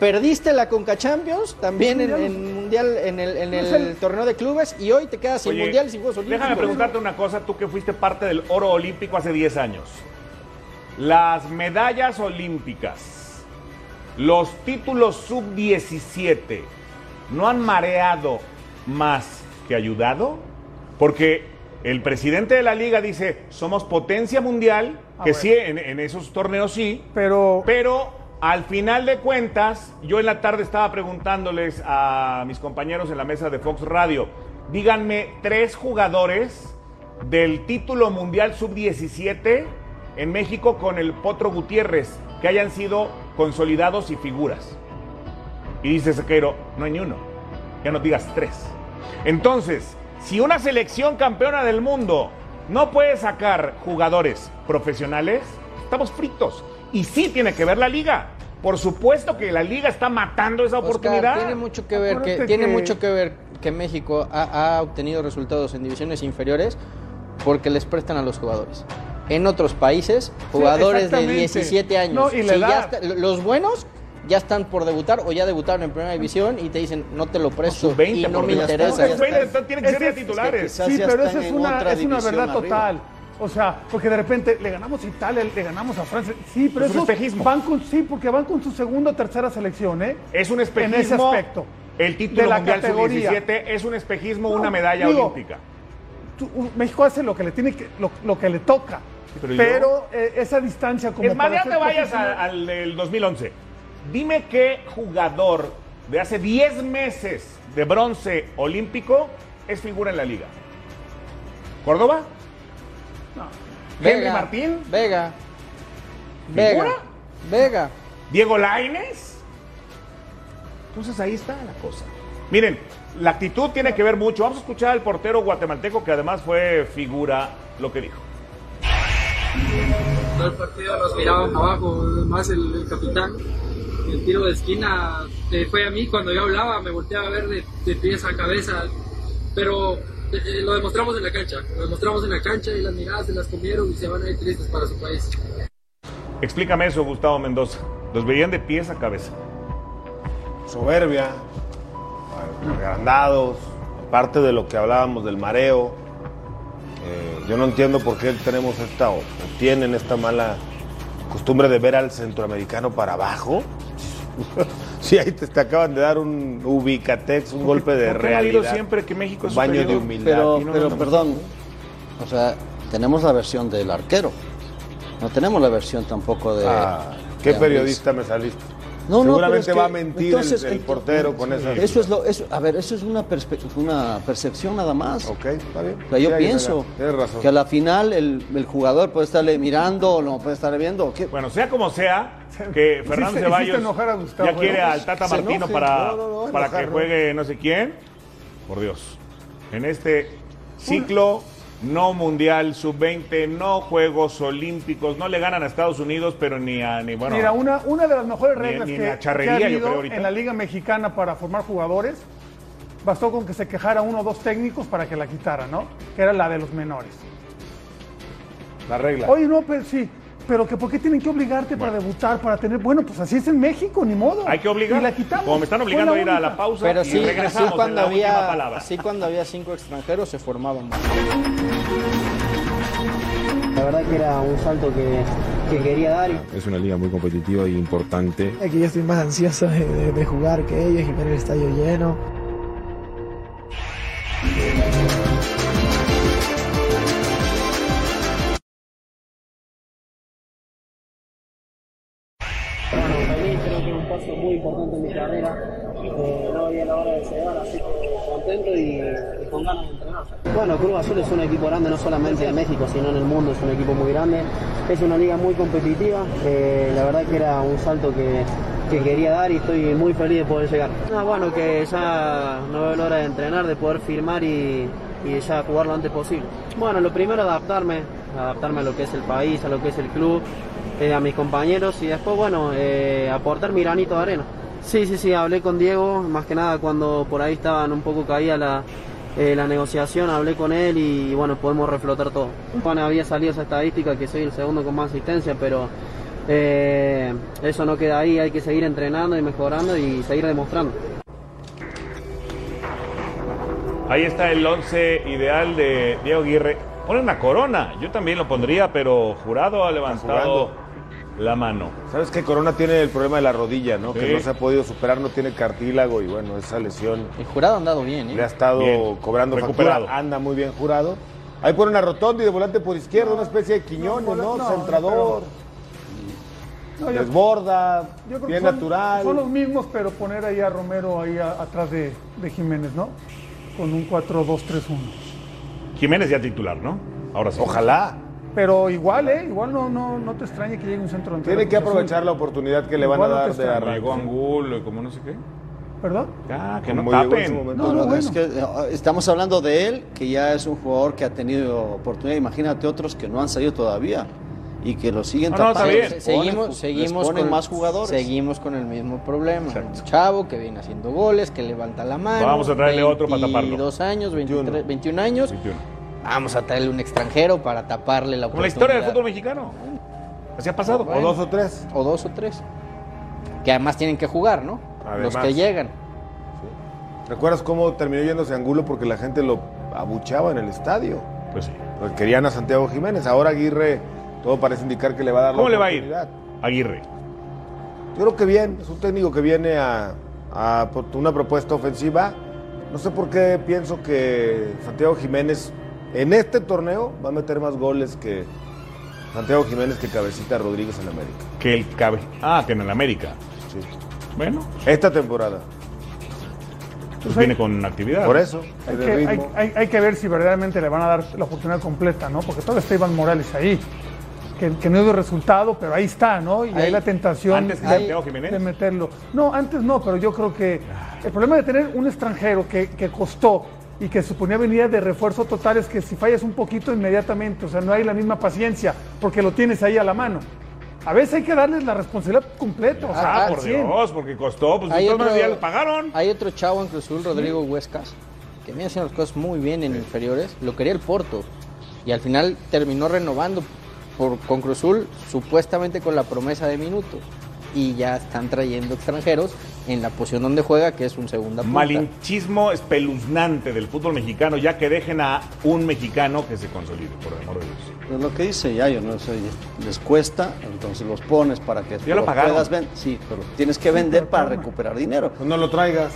Speaker 8: perdiste la Conca Champions también en,
Speaker 6: Mundial.
Speaker 8: en mundial en el, en
Speaker 6: No
Speaker 8: el
Speaker 6: es el-
Speaker 8: torneo de clubes y hoy te quedas sin
Speaker 5: Oye,
Speaker 8: mundial sin Juegos Olímpicos.
Speaker 5: Déjame preguntarte una cosa, tú que fuiste parte del oro olímpico hace 10 años. Las medallas olímpicas, los títulos sub-17, ¿no han mareado más que ayudado? Porque el presidente de la liga dice, somos potencia mundial,
Speaker 6: Ah,
Speaker 5: que
Speaker 6: bueno.
Speaker 5: sí, en, en esos torneos sí,
Speaker 6: Pero,
Speaker 5: pero al final de cuentas, yo en la tarde estaba preguntándoles a mis compañeros en la mesa de Fox Radio, díganme tres jugadores del título mundial sub-17 en México con el Potro Gutiérrez que hayan sido consolidados y figuras. Y dice Sequeiro, no hay ni uno. Ya no digas tres. Entonces, si una selección campeona del mundo no puede sacar jugadores profesionales, estamos fritos. Y sí tiene que ver la liga. Por supuesto que la liga está matando esa
Speaker 8: Oscar,
Speaker 5: oportunidad.
Speaker 8: tiene mucho que ver que
Speaker 6: Acuérdate
Speaker 8: tiene
Speaker 6: que-
Speaker 8: mucho que ver que México ha, ha obtenido resultados en divisiones inferiores porque les prestan a los jugadores. En otros países, jugadores de
Speaker 6: exactamente.
Speaker 8: 17 años,
Speaker 6: No, y la
Speaker 8: si ya
Speaker 6: edad.
Speaker 8: está- los buenos ya están por debutar o ya debutaron en primera división y te dicen no te lo presto
Speaker 5: sub-20,
Speaker 8: y no me interesa.
Speaker 5: está. Los 20 tienen que ser
Speaker 6: es-
Speaker 5: titulares.
Speaker 6: Sí, pero esa es una, es una verdad
Speaker 7: arriba.
Speaker 6: total. O sea, porque de repente le ganamos a Italia, le ganamos a Francia. Sí, pero
Speaker 5: Es un espejismo.
Speaker 6: van con sí, porque van con su segunda o tercera selección, ¿eh?
Speaker 5: Es un espejismo.
Speaker 6: En ese aspecto.
Speaker 5: El título
Speaker 6: De la
Speaker 5: mundial
Speaker 6: categoría.
Speaker 5: sub-17 es un espejismo,
Speaker 6: No,
Speaker 5: una medalla
Speaker 6: digo,
Speaker 5: olímpica.
Speaker 6: Tú- u- México hace lo que le tiene que, lo, lo que le toca.
Speaker 5: Pero
Speaker 6: eh, esa distancia como
Speaker 5: Es más, ya te vayas
Speaker 6: profesional-
Speaker 5: a- al del 2011. Dime qué jugador de hace 10 meses de bronce olímpico es figura en la liga. ¿Córdoba? ¿Henry Martín?
Speaker 8: Vega.
Speaker 5: ¿Figura?
Speaker 8: Vega. Vega.
Speaker 5: ¿Diego Laines? Entonces ahí está la cosa. Miren, la actitud tiene que ver mucho. Vamos a escuchar al portero guatemalteco que además fue figura lo que dijo.
Speaker 11: todo el partido nos miraban abajo, más el, el capitán. El tiro de esquina eh, fue a mí cuando yo hablaba, me volteaba a ver de, de pies a cabeza, pero eh, eh, lo demostramos en la cancha, lo demostramos en la cancha y las miradas se las comieron y se van a ir tristes para su país.
Speaker 5: Explícame eso, Gustavo Mendoza. Los veían de pies a cabeza.
Speaker 9: soberbia, agrandados, aparte de lo que hablábamos del mareo. eh, yo no entiendo por qué tenemos esta, o tienen esta mala costumbre de ver al centroamericano para abajo. sí, ahí te, te acaban de dar un ubicatex, un golpe de
Speaker 5: ¿Por qué ha
Speaker 9: realidad.
Speaker 5: siempre que México es
Speaker 9: un baño de humildad.
Speaker 7: Pero,
Speaker 9: no
Speaker 7: pero perdón, o sea, tenemos la versión del arquero. No tenemos la versión tampoco de.
Speaker 9: Ah, ¿Qué
Speaker 7: de
Speaker 9: periodista me saliste?
Speaker 7: No, no,
Speaker 9: Seguramente
Speaker 7: es que-
Speaker 9: va a mentir el-
Speaker 7: entonces,
Speaker 9: el,
Speaker 7: el-
Speaker 9: portero con esa.
Speaker 7: Eso es lo, eso, a ver, eso es una, una percepción nada más.
Speaker 9: Ok, está bien.
Speaker 7: O sea, yo
Speaker 9: Sí,
Speaker 7: pienso
Speaker 9: razón.
Speaker 7: que a la final el, el jugador puede estarle mirando o no puede estarle viendo. ¿o qué?
Speaker 5: Bueno, sea como sea, que Fernando
Speaker 6: Hiciste-
Speaker 5: Ceballos
Speaker 6: a Gustavo,
Speaker 5: ya quiere
Speaker 6: ¿no?
Speaker 5: al Tata Martino
Speaker 7: enoje.
Speaker 5: para,
Speaker 9: No, no, no,
Speaker 5: para
Speaker 9: enojar,
Speaker 5: que
Speaker 9: no.
Speaker 5: juegue no sé quién. Por Dios. En este ciclo no mundial sub-20, no Juegos Olímpicos, no le ganan a Estados Unidos, pero ni a ni bueno.
Speaker 6: Mira, una, una de las mejores reglas
Speaker 5: ni
Speaker 6: que, ha habido
Speaker 5: creo,
Speaker 6: en la Liga Mexicana para formar jugadores, bastó con que se quejara uno o dos técnicos para que la quitaran, ¿no? Que era la de los menores.
Speaker 9: La regla.
Speaker 6: Oye, no, pero sí, pero que ¿por qué tienen que obligarte para debutar, para tener... Bueno, pues así es en México, ni modo.
Speaker 5: Hay que obligar.
Speaker 6: Y la quitamos.
Speaker 5: Como me están obligando a ir a la pausa
Speaker 8: Pero
Speaker 5: y
Speaker 8: sí,
Speaker 5: regresamos
Speaker 8: sí
Speaker 5: en
Speaker 8: cuando
Speaker 5: la
Speaker 8: había,
Speaker 5: palabra.
Speaker 8: sí cuando había cinco extranjeros se formaban. La verdad que era un salto que, que quería dar.
Speaker 10: Es una liga muy competitiva e importante.
Speaker 12: Aquí ya estoy más ansioso de, de- de jugar que ellos y ver el estadio lleno.
Speaker 11: Muy importante en mi carrera. Eh, no había la hora de llegar, así que contento y, y con ganas de entrenar. Bueno, Cruz Azul es un equipo grande, no solamente en México, sino en el mundo, es un equipo muy grande. Es una liga muy competitiva. eh, la verdad que era un salto que, que quería dar y estoy muy feliz de poder llegar. Ah, bueno, que ya no veo la hora de entrenar, de poder firmar y, y ya jugar lo antes posible. Bueno, lo primero adaptarme, adaptarme a lo que es el país, a lo que es el club, eh, a mis compañeros y después, bueno, eh, aportar mi granito de arena. Sí, sí, sí, hablé con Diego, más que nada cuando por ahí estaban un poco caída la, eh, la negociación, hablé con él y bueno, podemos reflotar todo. Bueno, había salido esa estadística que soy el segundo con más asistencia, pero eh, eso no queda ahí, hay que seguir entrenando y mejorando y seguir demostrando.
Speaker 5: Ahí está el once ideal de Diego Aguirre. Pone una corona. Yo también lo pondría, pero jurado ha levantado
Speaker 9: jugando.
Speaker 5: La mano.
Speaker 9: ¿Sabes que Corona tiene el problema de la rodilla, ¿no?
Speaker 5: Sí.
Speaker 9: Que no se ha podido superar, no tiene cartílago y bueno, esa lesión
Speaker 8: El jurado ha andado bien, ¿eh?
Speaker 9: le ha estado
Speaker 5: Bien.
Speaker 9: cobrando
Speaker 5: Recuperado.
Speaker 9: factura. Anda muy bien jurado. Ahí pone una rotonda y de volante por izquierda, una especie de Quiñones, ¿no?
Speaker 6: no,
Speaker 9: Centrador,
Speaker 6: No, yo-
Speaker 9: desborda,
Speaker 6: yo creo que
Speaker 9: bien
Speaker 6: son-
Speaker 9: natural.
Speaker 6: Son los mismos, pero poner ahí a Romero ahí a- atrás de, de Jiménez, ¿no? Con un 4-2-3-1.
Speaker 5: Jiménez ya titular, ¿no? Ahora sí.
Speaker 9: Ojalá.
Speaker 6: Pero igual, ¿eh? Igual no, no, no te extrañe que llegue un centro delantero
Speaker 9: Tiene que
Speaker 6: Azul.
Speaker 9: aprovechar la oportunidad que le van a
Speaker 6: no
Speaker 9: dar de.
Speaker 5: Llegó Angulo y como no sé qué.
Speaker 6: ¿Perdón?
Speaker 5: Ah, que no
Speaker 9: Como llegó en
Speaker 5: tapen.
Speaker 9: su momento.
Speaker 7: No, no,
Speaker 6: bueno.
Speaker 7: es que eh, estamos hablando de él, que ya es un jugador que ha tenido oportunidad. Imagínate otros que no han salido todavía y que lo siguen
Speaker 5: No, no, está
Speaker 7: tapando.
Speaker 5: bien.
Speaker 7: Ponen-
Speaker 8: seguimos, seguimos con
Speaker 7: más jugadores.
Speaker 8: Seguimos con el mismo problema.
Speaker 5: Exacto.
Speaker 8: Un chavo que viene haciendo goles, que levanta la mano.
Speaker 5: Vamos a traerle otro para taparlo.
Speaker 8: 22 años, 23,
Speaker 9: 21.
Speaker 8: 21 años.
Speaker 5: 21.
Speaker 8: Vamos a traerle un extranjero para taparle la
Speaker 5: Como la historia del
Speaker 8: oportunidad.
Speaker 5: fútbol mexicano. Así ha pasado.
Speaker 9: O dos o tres.
Speaker 8: O dos o tres. Que además tienen que jugar, ¿no? Los que llegan.
Speaker 9: ¿Recuerdas cómo terminó yéndose Angulo porque la gente lo abuchaba en el estadio?
Speaker 5: Pues sí.
Speaker 9: Porque querían a Santiago Jiménez. Ahora Aguirre, todo parece indicar que le va a dar
Speaker 5: ¿Cómo
Speaker 9: la
Speaker 5: le va a ir?
Speaker 9: oportunidad.
Speaker 5: Aguirre.
Speaker 9: Yo creo que bien. Es un técnico que viene a, a por una propuesta ofensiva. No sé por qué pienso que Santiago Jiménez en este torneo va a meter más goles que Santiago Jiménez que Cabecita Rodríguez en América.
Speaker 5: Que el cabe. Ah, que en el América.
Speaker 9: Sí.
Speaker 5: Bueno,
Speaker 9: Esta temporada.
Speaker 5: pues viene con actividad.
Speaker 9: Por eso.
Speaker 6: Hay que, hay,
Speaker 9: ritmo.
Speaker 6: hay- hay que ver si verdaderamente le van a dar la oportunidad completa, ¿no? Porque todavía está Iván Morales ahí, que, que no dio resultado, pero ahí está, ¿no? Y hay
Speaker 8: Ahí-
Speaker 6: la tentación
Speaker 5: Antes que
Speaker 6: de,
Speaker 5: Santiago Jiménez.
Speaker 6: de meterlo. No, antes no, pero yo creo que el problema de tener un extranjero que, que costó y que suponía venir de refuerzo total es que si fallas un poquito inmediatamente, o sea, no hay la misma paciencia, porque lo tienes ahí a la mano. A veces hay que darles la responsabilidad completa, o sea,
Speaker 5: Ah,
Speaker 6: al
Speaker 5: por
Speaker 6: 100.
Speaker 5: Dios, porque costó. Pues
Speaker 8: Hay otro-
Speaker 5: ya le pagaron.
Speaker 8: Hay otro chavo en Cruz Azul, Rodrigo Huescas, que viene haciendo las cosas muy bien en inferiores. Lo quería el Porto. Y al final terminó renovando por, con Cruz Azul, supuestamente con la promesa de minutos. Y ya están trayendo extranjeros en la posición donde juega, que es un segunda.
Speaker 5: Malinchismo espeluznante del fútbol mexicano, ya que dejen a un mexicano que se consolide, por el amor de Dios.
Speaker 7: Pues lo que dice Yayo, ¿no? Eso les cuesta, entonces los pones para que
Speaker 5: Ya lo
Speaker 7: puedas vender. Sí, pero tienes que vender para recuperar dinero.
Speaker 9: Pues no lo traigas.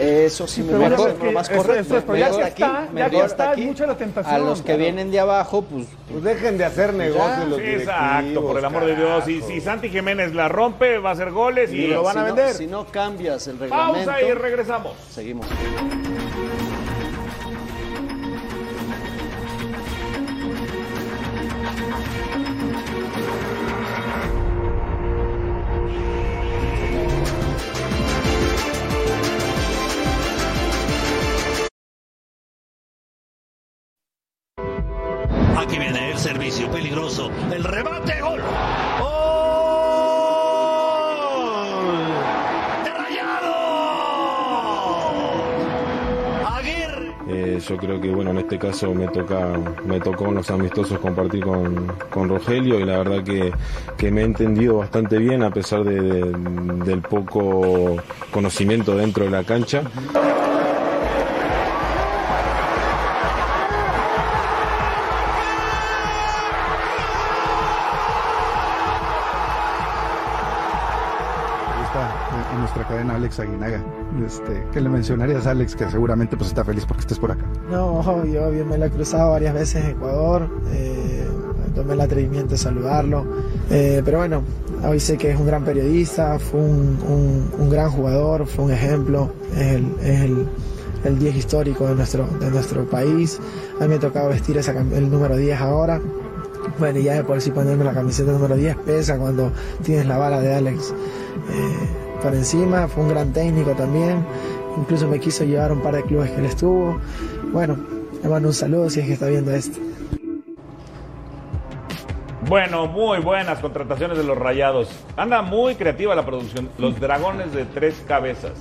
Speaker 7: Eso sí, me
Speaker 6: pero
Speaker 7: parece
Speaker 6: bueno,
Speaker 7: lo más
Speaker 6: eso-
Speaker 7: correcto.
Speaker 6: eso es, pero ya
Speaker 7: Mejor
Speaker 6: que
Speaker 7: aquí,
Speaker 6: está, ya
Speaker 7: mejor hasta
Speaker 6: está,
Speaker 7: aquí.
Speaker 6: mucha la tentación.
Speaker 8: A los que
Speaker 6: claro.
Speaker 8: vienen de abajo, pues
Speaker 9: Pues dejen de hacer negocios los
Speaker 5: Sí,
Speaker 9: directivos.
Speaker 5: exacto, por el amor de Dios. Y si Santi Jiménez la rompe, va a hacer goles y,
Speaker 9: Y lo van a
Speaker 7: no-
Speaker 9: vender.
Speaker 7: si no cambias el reglamento,
Speaker 5: Pausa y regresamos.
Speaker 7: seguimos.
Speaker 13: Aquí viene el servicio peligroso. El remate, gol. ¡Gol! ¡De! Aguirre.
Speaker 10: Eh, yo creo que bueno en este caso me toca me tocó en los amistosos compartir con, con Rogelio y la verdad que, que me he entendido bastante bien a pesar de- del poco conocimiento dentro de la cancha.
Speaker 14: Está en nuestra cadena Alex Aguinaga. Este, ¿Qué le mencionarías a Alex? Que seguramente pues está feliz porque estés por acá.
Speaker 12: No, yo bien me lo he cruzado varias veces en Ecuador, eh, tomé el atrevimiento de saludarlo, eh, pero bueno, hoy sé que es un gran periodista, fue un, un- un gran jugador, fue un ejemplo, es el, es el, el 10 histórico de nuestro, de nuestro país, a mí me ha tocado vestir esa, el número 10 ahora. Bueno, ya de por sí ponerme la camiseta número 10 pesa cuando tienes la bala de Alex eh, por encima. Fue un gran técnico también. Incluso me quiso llevar a un par de clubes que él estuvo. Bueno, le mando un saludo si es que está viendo esto.
Speaker 5: Bueno, muy buenas contrataciones de los Rayados. Anda muy creativa la producción. Los Dragones de tres cabezas.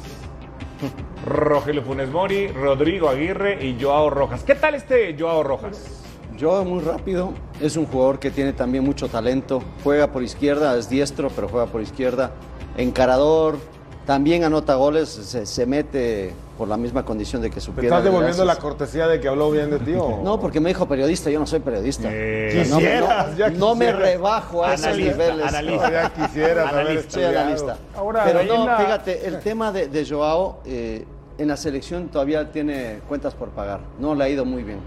Speaker 5: Rogelio Funes Mori, Rodrigo Aguirre y Joao Rojas. ¿Qué tal este Joao Rojas?
Speaker 7: Yo muy rápido, es un jugador que tiene también mucho talento, juega por izquierda, es diestro, pero juega por izquierda, encarador, también anota goles, se, se mete por la misma condición de que su
Speaker 9: ¿Te
Speaker 7: pierna
Speaker 9: estás
Speaker 7: de
Speaker 9: devolviendo la cortesía de que habló bien de ti o...?
Speaker 7: No, porque me dijo periodista, yo no soy periodista.
Speaker 5: Eh,
Speaker 7: no, me-
Speaker 9: quisieras,
Speaker 7: no-
Speaker 9: ya
Speaker 7: no me rebajo a esos
Speaker 5: Analista,
Speaker 7: niveles.
Speaker 5: analista.
Speaker 9: Ya quisieras haber
Speaker 5: Analista.
Speaker 7: Soy
Speaker 9: estudiado.
Speaker 7: analista.
Speaker 6: Ahora,
Speaker 7: Pero no,
Speaker 6: la-
Speaker 7: fíjate, el tema de, de Joao eh, en la selección todavía tiene cuentas por pagar. No le ha ido muy bien.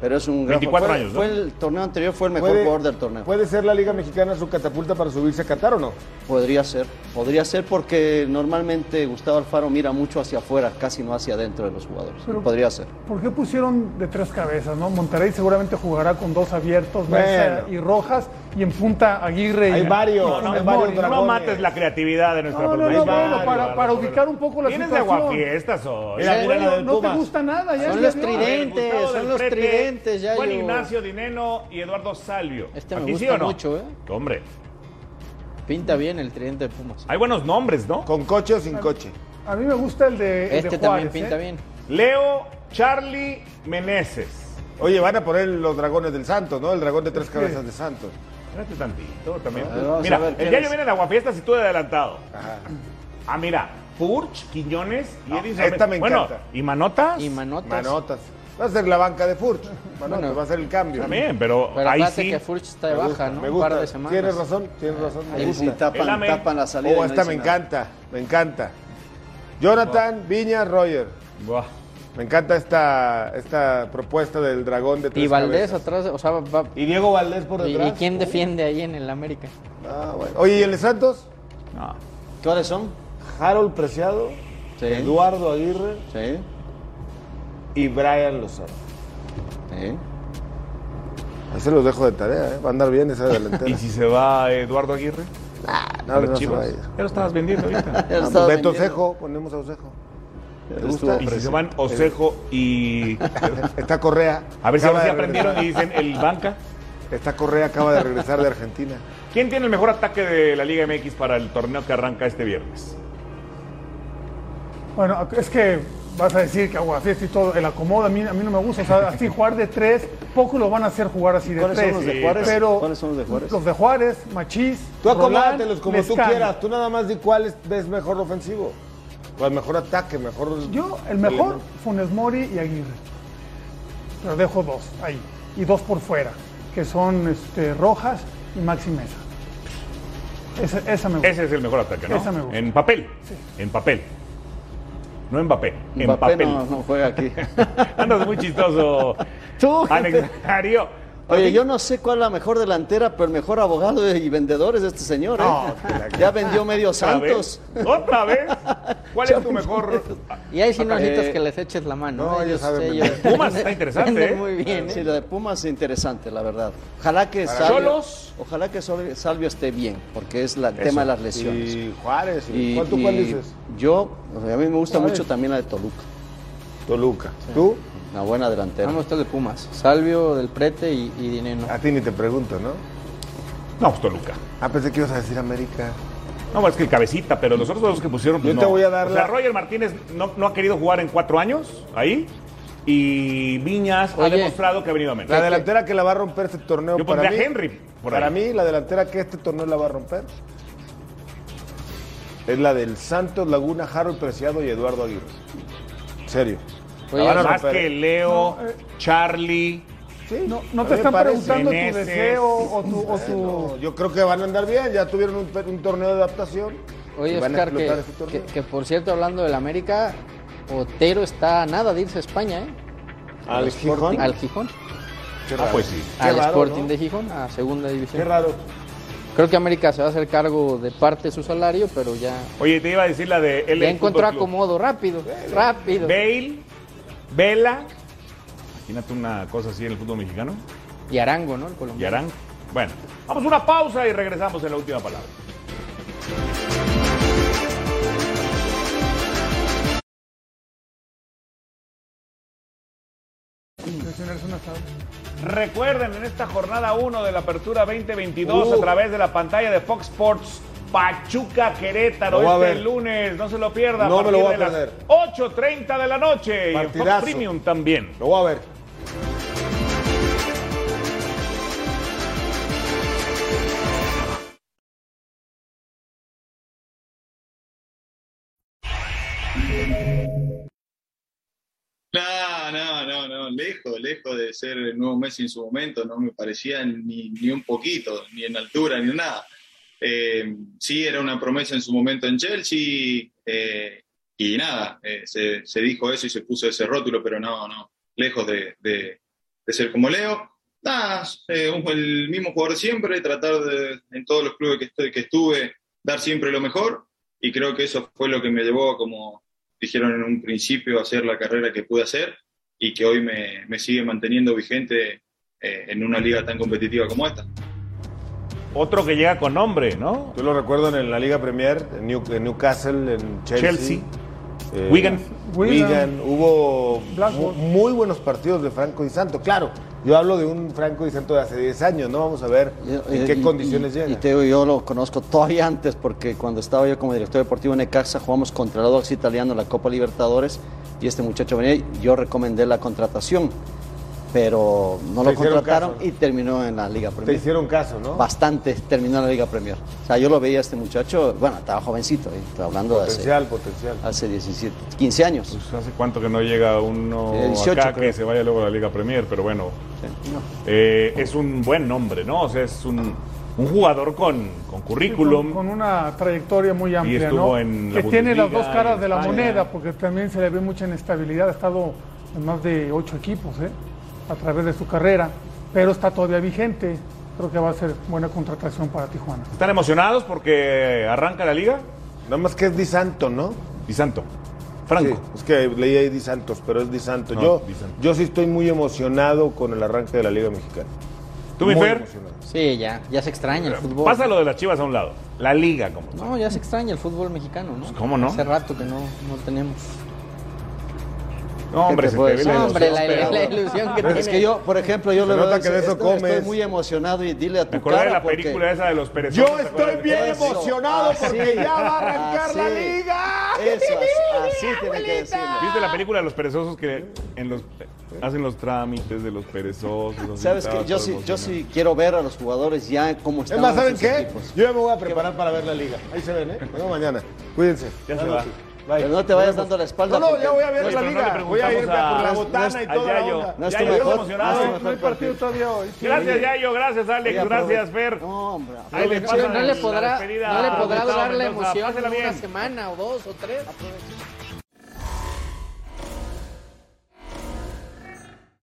Speaker 7: Pero es un
Speaker 5: 24
Speaker 7: fue,
Speaker 5: años, ¿no?
Speaker 7: fue el torneo anterior, fue el mejor
Speaker 9: ¿Puede-
Speaker 7: jugador del torneo.
Speaker 9: ¿Puede ser la Liga Mexicana su catapulta para subirse a Qatar o no?
Speaker 7: Podría ser, podría ser porque normalmente Gustavo Alfaro mira mucho hacia afuera, casi no hacia adentro de los jugadores.
Speaker 6: Pero-
Speaker 7: podría ser.
Speaker 6: ¿Por qué pusieron de tres cabezas, no? Monterrey seguramente jugará con dos abiertos,
Speaker 9: Bueno.
Speaker 6: Mesa y Rojas, y en punta Aguirre. y-
Speaker 9: Hay varios,
Speaker 6: y
Speaker 5: No, no, no,
Speaker 6: Mori,
Speaker 5: no mates la creatividad de nuestra
Speaker 6: No, no, no, bueno, para, ubicar un poco la
Speaker 5: de
Speaker 6: situación.
Speaker 5: aguafiestas hoy.
Speaker 9: Mira, mira
Speaker 6: Bueno,
Speaker 9: la del
Speaker 6: no te gusta nada, ya
Speaker 8: Son los tridentes, son los
Speaker 5: Prete,
Speaker 8: ya
Speaker 5: Juan
Speaker 8: yo-
Speaker 5: Ignacio Dineno y Eduardo Salvio.
Speaker 8: Este me
Speaker 5: ¿Aquí
Speaker 8: gusta
Speaker 5: sí o no?
Speaker 8: mucho, ¿eh?
Speaker 5: Hombre,
Speaker 8: Pinta bien el tridente de Pumas.
Speaker 5: hay buenos nombres, ¿no?
Speaker 9: ¿Con coche o sin coche?
Speaker 6: A mí me gusta el de, el de
Speaker 8: Este
Speaker 6: Juárez,
Speaker 8: también pinta
Speaker 6: ¿eh?
Speaker 8: bien.
Speaker 5: Leo Charlie Meneses.
Speaker 9: Oye, van a poner los dragones del Santos, ¿no? El dragón de tres cabezas de Santos.
Speaker 5: Espérate tantito también. Mira,
Speaker 7: ver
Speaker 5: el diario viene de aguafiestas y tú de adelantado.
Speaker 9: Ajá.
Speaker 5: Ah, mira, Furch, Quiñones y
Speaker 9: No,
Speaker 5: Edison.
Speaker 9: esta me
Speaker 5: bueno,
Speaker 9: encanta.
Speaker 5: ¿y Manotas?
Speaker 8: Y Manotas.
Speaker 9: Manotas. Va a ser la banca de Furch. Manotas,
Speaker 8: Bueno.
Speaker 9: va a ser el cambio.
Speaker 5: También, pero,
Speaker 8: Pero
Speaker 5: ahí sí.
Speaker 8: que Furch está de
Speaker 9: Me
Speaker 8: baja,
Speaker 9: gusta,
Speaker 8: ¿no?
Speaker 9: me
Speaker 8: Un par de semanas.
Speaker 9: Tienes razón, tienes razón. Me
Speaker 7: Ahí sí
Speaker 9: gusta.
Speaker 7: tapan,
Speaker 5: El AME.
Speaker 7: tapan la salida.
Speaker 9: Oh,
Speaker 7: no
Speaker 9: esta me
Speaker 7: nada.
Speaker 9: encanta, me encanta. Jonathan, Viña, Roger.
Speaker 5: Buah.
Speaker 9: Me encanta esta, esta propuesta del dragón de tres
Speaker 8: Y Valdés
Speaker 9: cabezas.
Speaker 8: atrás, o sea, va-
Speaker 9: Y Diego Valdés por
Speaker 8: ¿y,
Speaker 9: detrás.
Speaker 8: y quién defiende ahí en el América?
Speaker 9: Ah, bueno. Oye, ¿y el de Santos?
Speaker 5: No.
Speaker 7: ¿Cuáles son?
Speaker 9: Harold Preciado,
Speaker 7: Sí.
Speaker 9: Eduardo Aguirre
Speaker 7: Sí.
Speaker 9: Y Brian Lozano.
Speaker 7: sí.
Speaker 9: Ahí se los dejo de tarea, ¿eh? Va a andar bien esa delantera.
Speaker 5: ¿Y si se va Eduardo Aguirre?
Speaker 9: no,
Speaker 5: ¿A las
Speaker 9: no se va a ir.
Speaker 5: Ya lo estabas vendiendo ahorita.
Speaker 7: Ya lo
Speaker 9: Ah, pues Beto. Osejo, ponemos a Osejo. ¿Te gusta?
Speaker 5: Y si se van Osejo y...
Speaker 9: Está Correa.
Speaker 5: A ver si ahora sí aprendieron y dicen el banca.
Speaker 9: Esta Correa acaba de regresar de Argentina.
Speaker 5: ¿Quién tiene el mejor ataque de la Liga MX para el torneo que arranca este viernes?
Speaker 6: Bueno, es que vas a decir que aguafiesta y todo, el acomodo a mí, a mí no me gusta. O sea, así jugar de tres, pocos lo van a hacer jugar así de
Speaker 7: ¿Cuáles
Speaker 6: tres.
Speaker 7: son los de
Speaker 5: Sí,
Speaker 7: Juárez?
Speaker 6: Pero
Speaker 7: ¿Cuáles son los de Juárez?
Speaker 6: los de Juárez, Machís,
Speaker 9: Tú acomódatelos como tú quieras. Tú nada más di cuál es- ves mejor ofensivo. O el mejor ataque, mejor.
Speaker 6: Yo, el mejor, Funes Mori y Aguirre. Pero dejo dos ahí. Y dos por fuera, que son este, Rojas y Maxi Mesa. Esa, esa me gusta.
Speaker 5: Ese es el mejor ataque, ¿no?
Speaker 6: Esa me gusta.
Speaker 5: En papel. En papel. No en Mbappé, en
Speaker 7: Mbappé
Speaker 5: papel.
Speaker 7: no, no juega aquí.
Speaker 5: Andas muy chistoso.
Speaker 7: Tú,
Speaker 5: Alex Darío.
Speaker 7: Oye, yo no sé cuál es la mejor delantera, pero el mejor abogado y vendedor es este señor. ¿eh?
Speaker 5: No,
Speaker 7: ya vendió medio. Santos.
Speaker 5: ¿Otra vez? ¿Cuál es tu mejor?
Speaker 8: Y ahí sí no necesitas
Speaker 7: Eh,
Speaker 8: que les eches la mano.
Speaker 9: no,
Speaker 8: ¿eh?
Speaker 9: ellos saben
Speaker 8: ellos-.
Speaker 5: Pumas está interesante, ¿eh?
Speaker 8: muy bien.
Speaker 7: Sí,
Speaker 8: ¿eh?
Speaker 7: lo de Pumas es interesante, la verdad. Ojalá que
Speaker 5: Para
Speaker 7: Salvio,
Speaker 5: Cholos.
Speaker 7: ojalá que Salvio esté bien, porque es la- el tema de las lesiones.
Speaker 9: Y Juárez.
Speaker 7: Y-
Speaker 9: ¿Cuál tú cuál dices?
Speaker 7: Yo, o sea, a mí me gusta mucho también la de Toluca,
Speaker 9: Toluca. ¿Tú?
Speaker 7: Una buena delantera.
Speaker 8: Vamos, el de Pumas. Salvio, del Prete y, y Dineno.
Speaker 9: A ti ni te pregunto, ¿no?
Speaker 5: No, pues Toluca.
Speaker 9: Ah, pensé que ibas a decir América.
Speaker 5: No, es que el cabecita, pero los otros dos que pusieron, pues
Speaker 9: Yo te
Speaker 5: no.
Speaker 9: voy a dar
Speaker 5: O sea,
Speaker 9: la-
Speaker 5: Roger Martínez no, no ha querido jugar en cuatro años ahí. Y Viñas ha
Speaker 8: Oye.
Speaker 5: demostrado que ha venido a menos.
Speaker 9: La delantera que la va a romper este torneo
Speaker 5: Yo
Speaker 9: para
Speaker 5: pondría
Speaker 9: mí.
Speaker 5: a Henry por
Speaker 9: para
Speaker 5: ahí.
Speaker 9: mí, la delantera que este torneo la va a romper es la del Santos, Laguna, Harold Preciado y Eduardo Aguirre. Serio.
Speaker 8: Oye,
Speaker 9: La van a
Speaker 5: Más
Speaker 9: romper.
Speaker 5: que Leo,
Speaker 6: No, eh.
Speaker 5: Charlie.
Speaker 9: Sí,
Speaker 6: No, no te están
Speaker 9: parece.
Speaker 6: preguntando tu deseo o tu... O tu...
Speaker 9: No, yo creo que van a andar bien, ya tuvieron un, un torneo de adaptación.
Speaker 8: Oye, Oscar, que, por cierto, hablando del América, Otero está a nada de irse a España, ¿eh?
Speaker 9: Al Gijón.
Speaker 8: Al Gijón.
Speaker 9: Qué
Speaker 5: Ah, pues sí.
Speaker 8: Al
Speaker 9: raro,
Speaker 8: Sporting
Speaker 9: ¿no?
Speaker 8: de Gijón, a segunda división.
Speaker 9: Qué raro.
Speaker 8: Creo que América se va a hacer cargo de parte de su salario, pero ya,
Speaker 5: Oye, te iba a decir la de LA
Speaker 8: ya encontró acomodo rápido, rápido.
Speaker 5: Bale, Vela. Imagínate una cosa así en el fútbol mexicano.
Speaker 8: Y Arango, ¿no? El
Speaker 5: Y. Arán. Bueno, vamos a una pausa y regresamos en la última palabra. Recuerden, en esta jornada 1 de la Apertura 2022,
Speaker 9: Uh.
Speaker 5: a través de la pantalla de Fox Sports, Pachuca Querétaro, este
Speaker 9: ver.
Speaker 5: lunes, no se lo pierda,
Speaker 9: No
Speaker 5: a
Speaker 9: me lo
Speaker 5: partir
Speaker 9: voy a
Speaker 5: de las
Speaker 9: perder.
Speaker 5: 8.30 de la noche y en Fox
Speaker 9: Partidazo.
Speaker 5: Premium también.
Speaker 9: Lo voy a ver.
Speaker 15: No, no, no, no, lejos, lejos de ser el nuevo Messi en su momento, no me parecía ni, ni un poquito, ni en altura, ni en nada. Eh, sí, era una promesa en su momento en Chelsea, eh, y nada, eh, se, se dijo eso y se puso ese rótulo, pero no, no, lejos de, de- de ser como Leo. Nada, eh, un- el mismo jugador siempre, tratar de, en todos los clubes que, estoy, que estuve, dar siempre lo mejor. Y creo que eso fue lo que me llevó, como dijeron en un principio, a hacer la carrera que pude hacer y que hoy me, me sigue manteniendo vigente eh, en una liga tan competitiva como esta.
Speaker 5: Otro que llega con nombre, ¿no?
Speaker 9: Yo lo recuerdo en la Liga Premier, en, New- en Newcastle, en Chelsea.
Speaker 5: Chelsea.
Speaker 9: eh,
Speaker 5: Wigan.
Speaker 9: Wigan. Hubo
Speaker 6: Blackburn.
Speaker 9: muy buenos partidos de Franco Di Santo. Claro, yo hablo de un Franco Di Santo de hace 10 años, ¿no? Vamos a ver en qué
Speaker 7: Y-
Speaker 9: condiciones
Speaker 7: y,
Speaker 9: llega.
Speaker 7: Y te digo, yo lo conozco todavía antes porque cuando estaba yo como director deportivo en Necaxa jugamos contra el Audax Italiano en la Copa Libertadores y este muchacho venía y yo recomendé la contratación, pero no
Speaker 9: Te
Speaker 7: lo contrataron
Speaker 9: caso.
Speaker 7: y terminó en la Liga
Speaker 9: Te
Speaker 7: Premier.
Speaker 9: hicieron caso, ¿no?
Speaker 7: Bastante terminó en la Liga Premier. O sea, yo lo veía a este muchacho, bueno, estaba jovencito, eh, estoy hablando de hace,
Speaker 9: Potencial, potencial.
Speaker 7: hace 17, 15 años.
Speaker 5: Pues hace cuánto que no llega uno
Speaker 7: Eh, 18
Speaker 5: acá
Speaker 7: creo.
Speaker 5: que se vaya luego a la Liga Premier, pero bueno, eh, es un buen nombre, ¿no? O sea, es un, un jugador con, con currículum.
Speaker 6: Con, con una trayectoria muy amplia,
Speaker 5: estuvo
Speaker 6: ¿no?
Speaker 5: en la
Speaker 6: que tiene las dos caras de la
Speaker 5: España.
Speaker 6: moneda, porque también se le ve mucha inestabilidad. Ha estado en más de ocho equipos ¿eh? A través de su carrera, pero está todavía vigente. Creo que va a ser buena contratación para Tijuana.
Speaker 5: ¿Están emocionados porque arranca la liga?
Speaker 9: Nada más que es Di Santo, ¿no?
Speaker 5: Di Santo. Franco.
Speaker 9: Sí, es que leí ahí Di Santos, pero es Di Santo.
Speaker 5: No,
Speaker 9: yo,
Speaker 5: Di Santo.
Speaker 9: yo sí estoy muy emocionado con el arranque de la Liga Mexicana.
Speaker 5: ¿Tú, mi Fer?
Speaker 8: Sí, ya, ya se extraña el fútbol.
Speaker 5: Pasa lo de las chivas a un lado. La liga, como.
Speaker 8: No, ya se extraña el fútbol mexicano, ¿no?
Speaker 5: ¿Cómo no?
Speaker 8: Hace rato que no, no tenemos.
Speaker 5: No, hombre, se te ve la
Speaker 8: No, hombre, la,
Speaker 5: ilusión,
Speaker 8: la
Speaker 5: pero-
Speaker 8: ilusión que tiene.
Speaker 7: es que yo, por ejemplo, yo
Speaker 9: Se
Speaker 7: le
Speaker 9: nota
Speaker 7: veo,
Speaker 9: que de eso
Speaker 7: estoy, estoy
Speaker 9: comes.
Speaker 7: muy emocionado y dile a tu
Speaker 5: Me acordé de la
Speaker 7: porque-
Speaker 5: película esa de los perezosos.
Speaker 9: Yo
Speaker 5: ¿te
Speaker 9: estoy bien
Speaker 7: Eso.
Speaker 9: emocionado porque
Speaker 7: Así,
Speaker 9: ya va a arrancar la
Speaker 7: así.
Speaker 9: liga.
Speaker 7: Eso, así, así tiene que decirlo.
Speaker 5: ¿Viste la película de los perezosos que en los hacen los trámites de los perezosos?
Speaker 7: Sabes que yo sí, yo sí quiero ver a los jugadores ya cómo están.
Speaker 9: Es más, ¿saben qué?
Speaker 7: equipos.
Speaker 9: Yo ya me voy a preparar para ver la liga. Ahí se ven, ¿eh? Vemos mañana. Cuídense.
Speaker 5: Ya se va.
Speaker 7: Pero no te vayas dando la espalda.
Speaker 9: No, no, ya voy a ver la liga. Voy a ir
Speaker 5: preguntamos a-
Speaker 9: por la
Speaker 5: no es-
Speaker 9: botana y toda la.
Speaker 7: No es tu mejor,
Speaker 5: emocionado.
Speaker 7: no
Speaker 6: hay partido todavía hoy.
Speaker 5: Gracias, Yayo. Gracias, Alex.
Speaker 7: Oye,
Speaker 5: Gracias, Fer.
Speaker 7: No, hombre.
Speaker 8: No le podrá, durar la emoción una semana o dos o tres.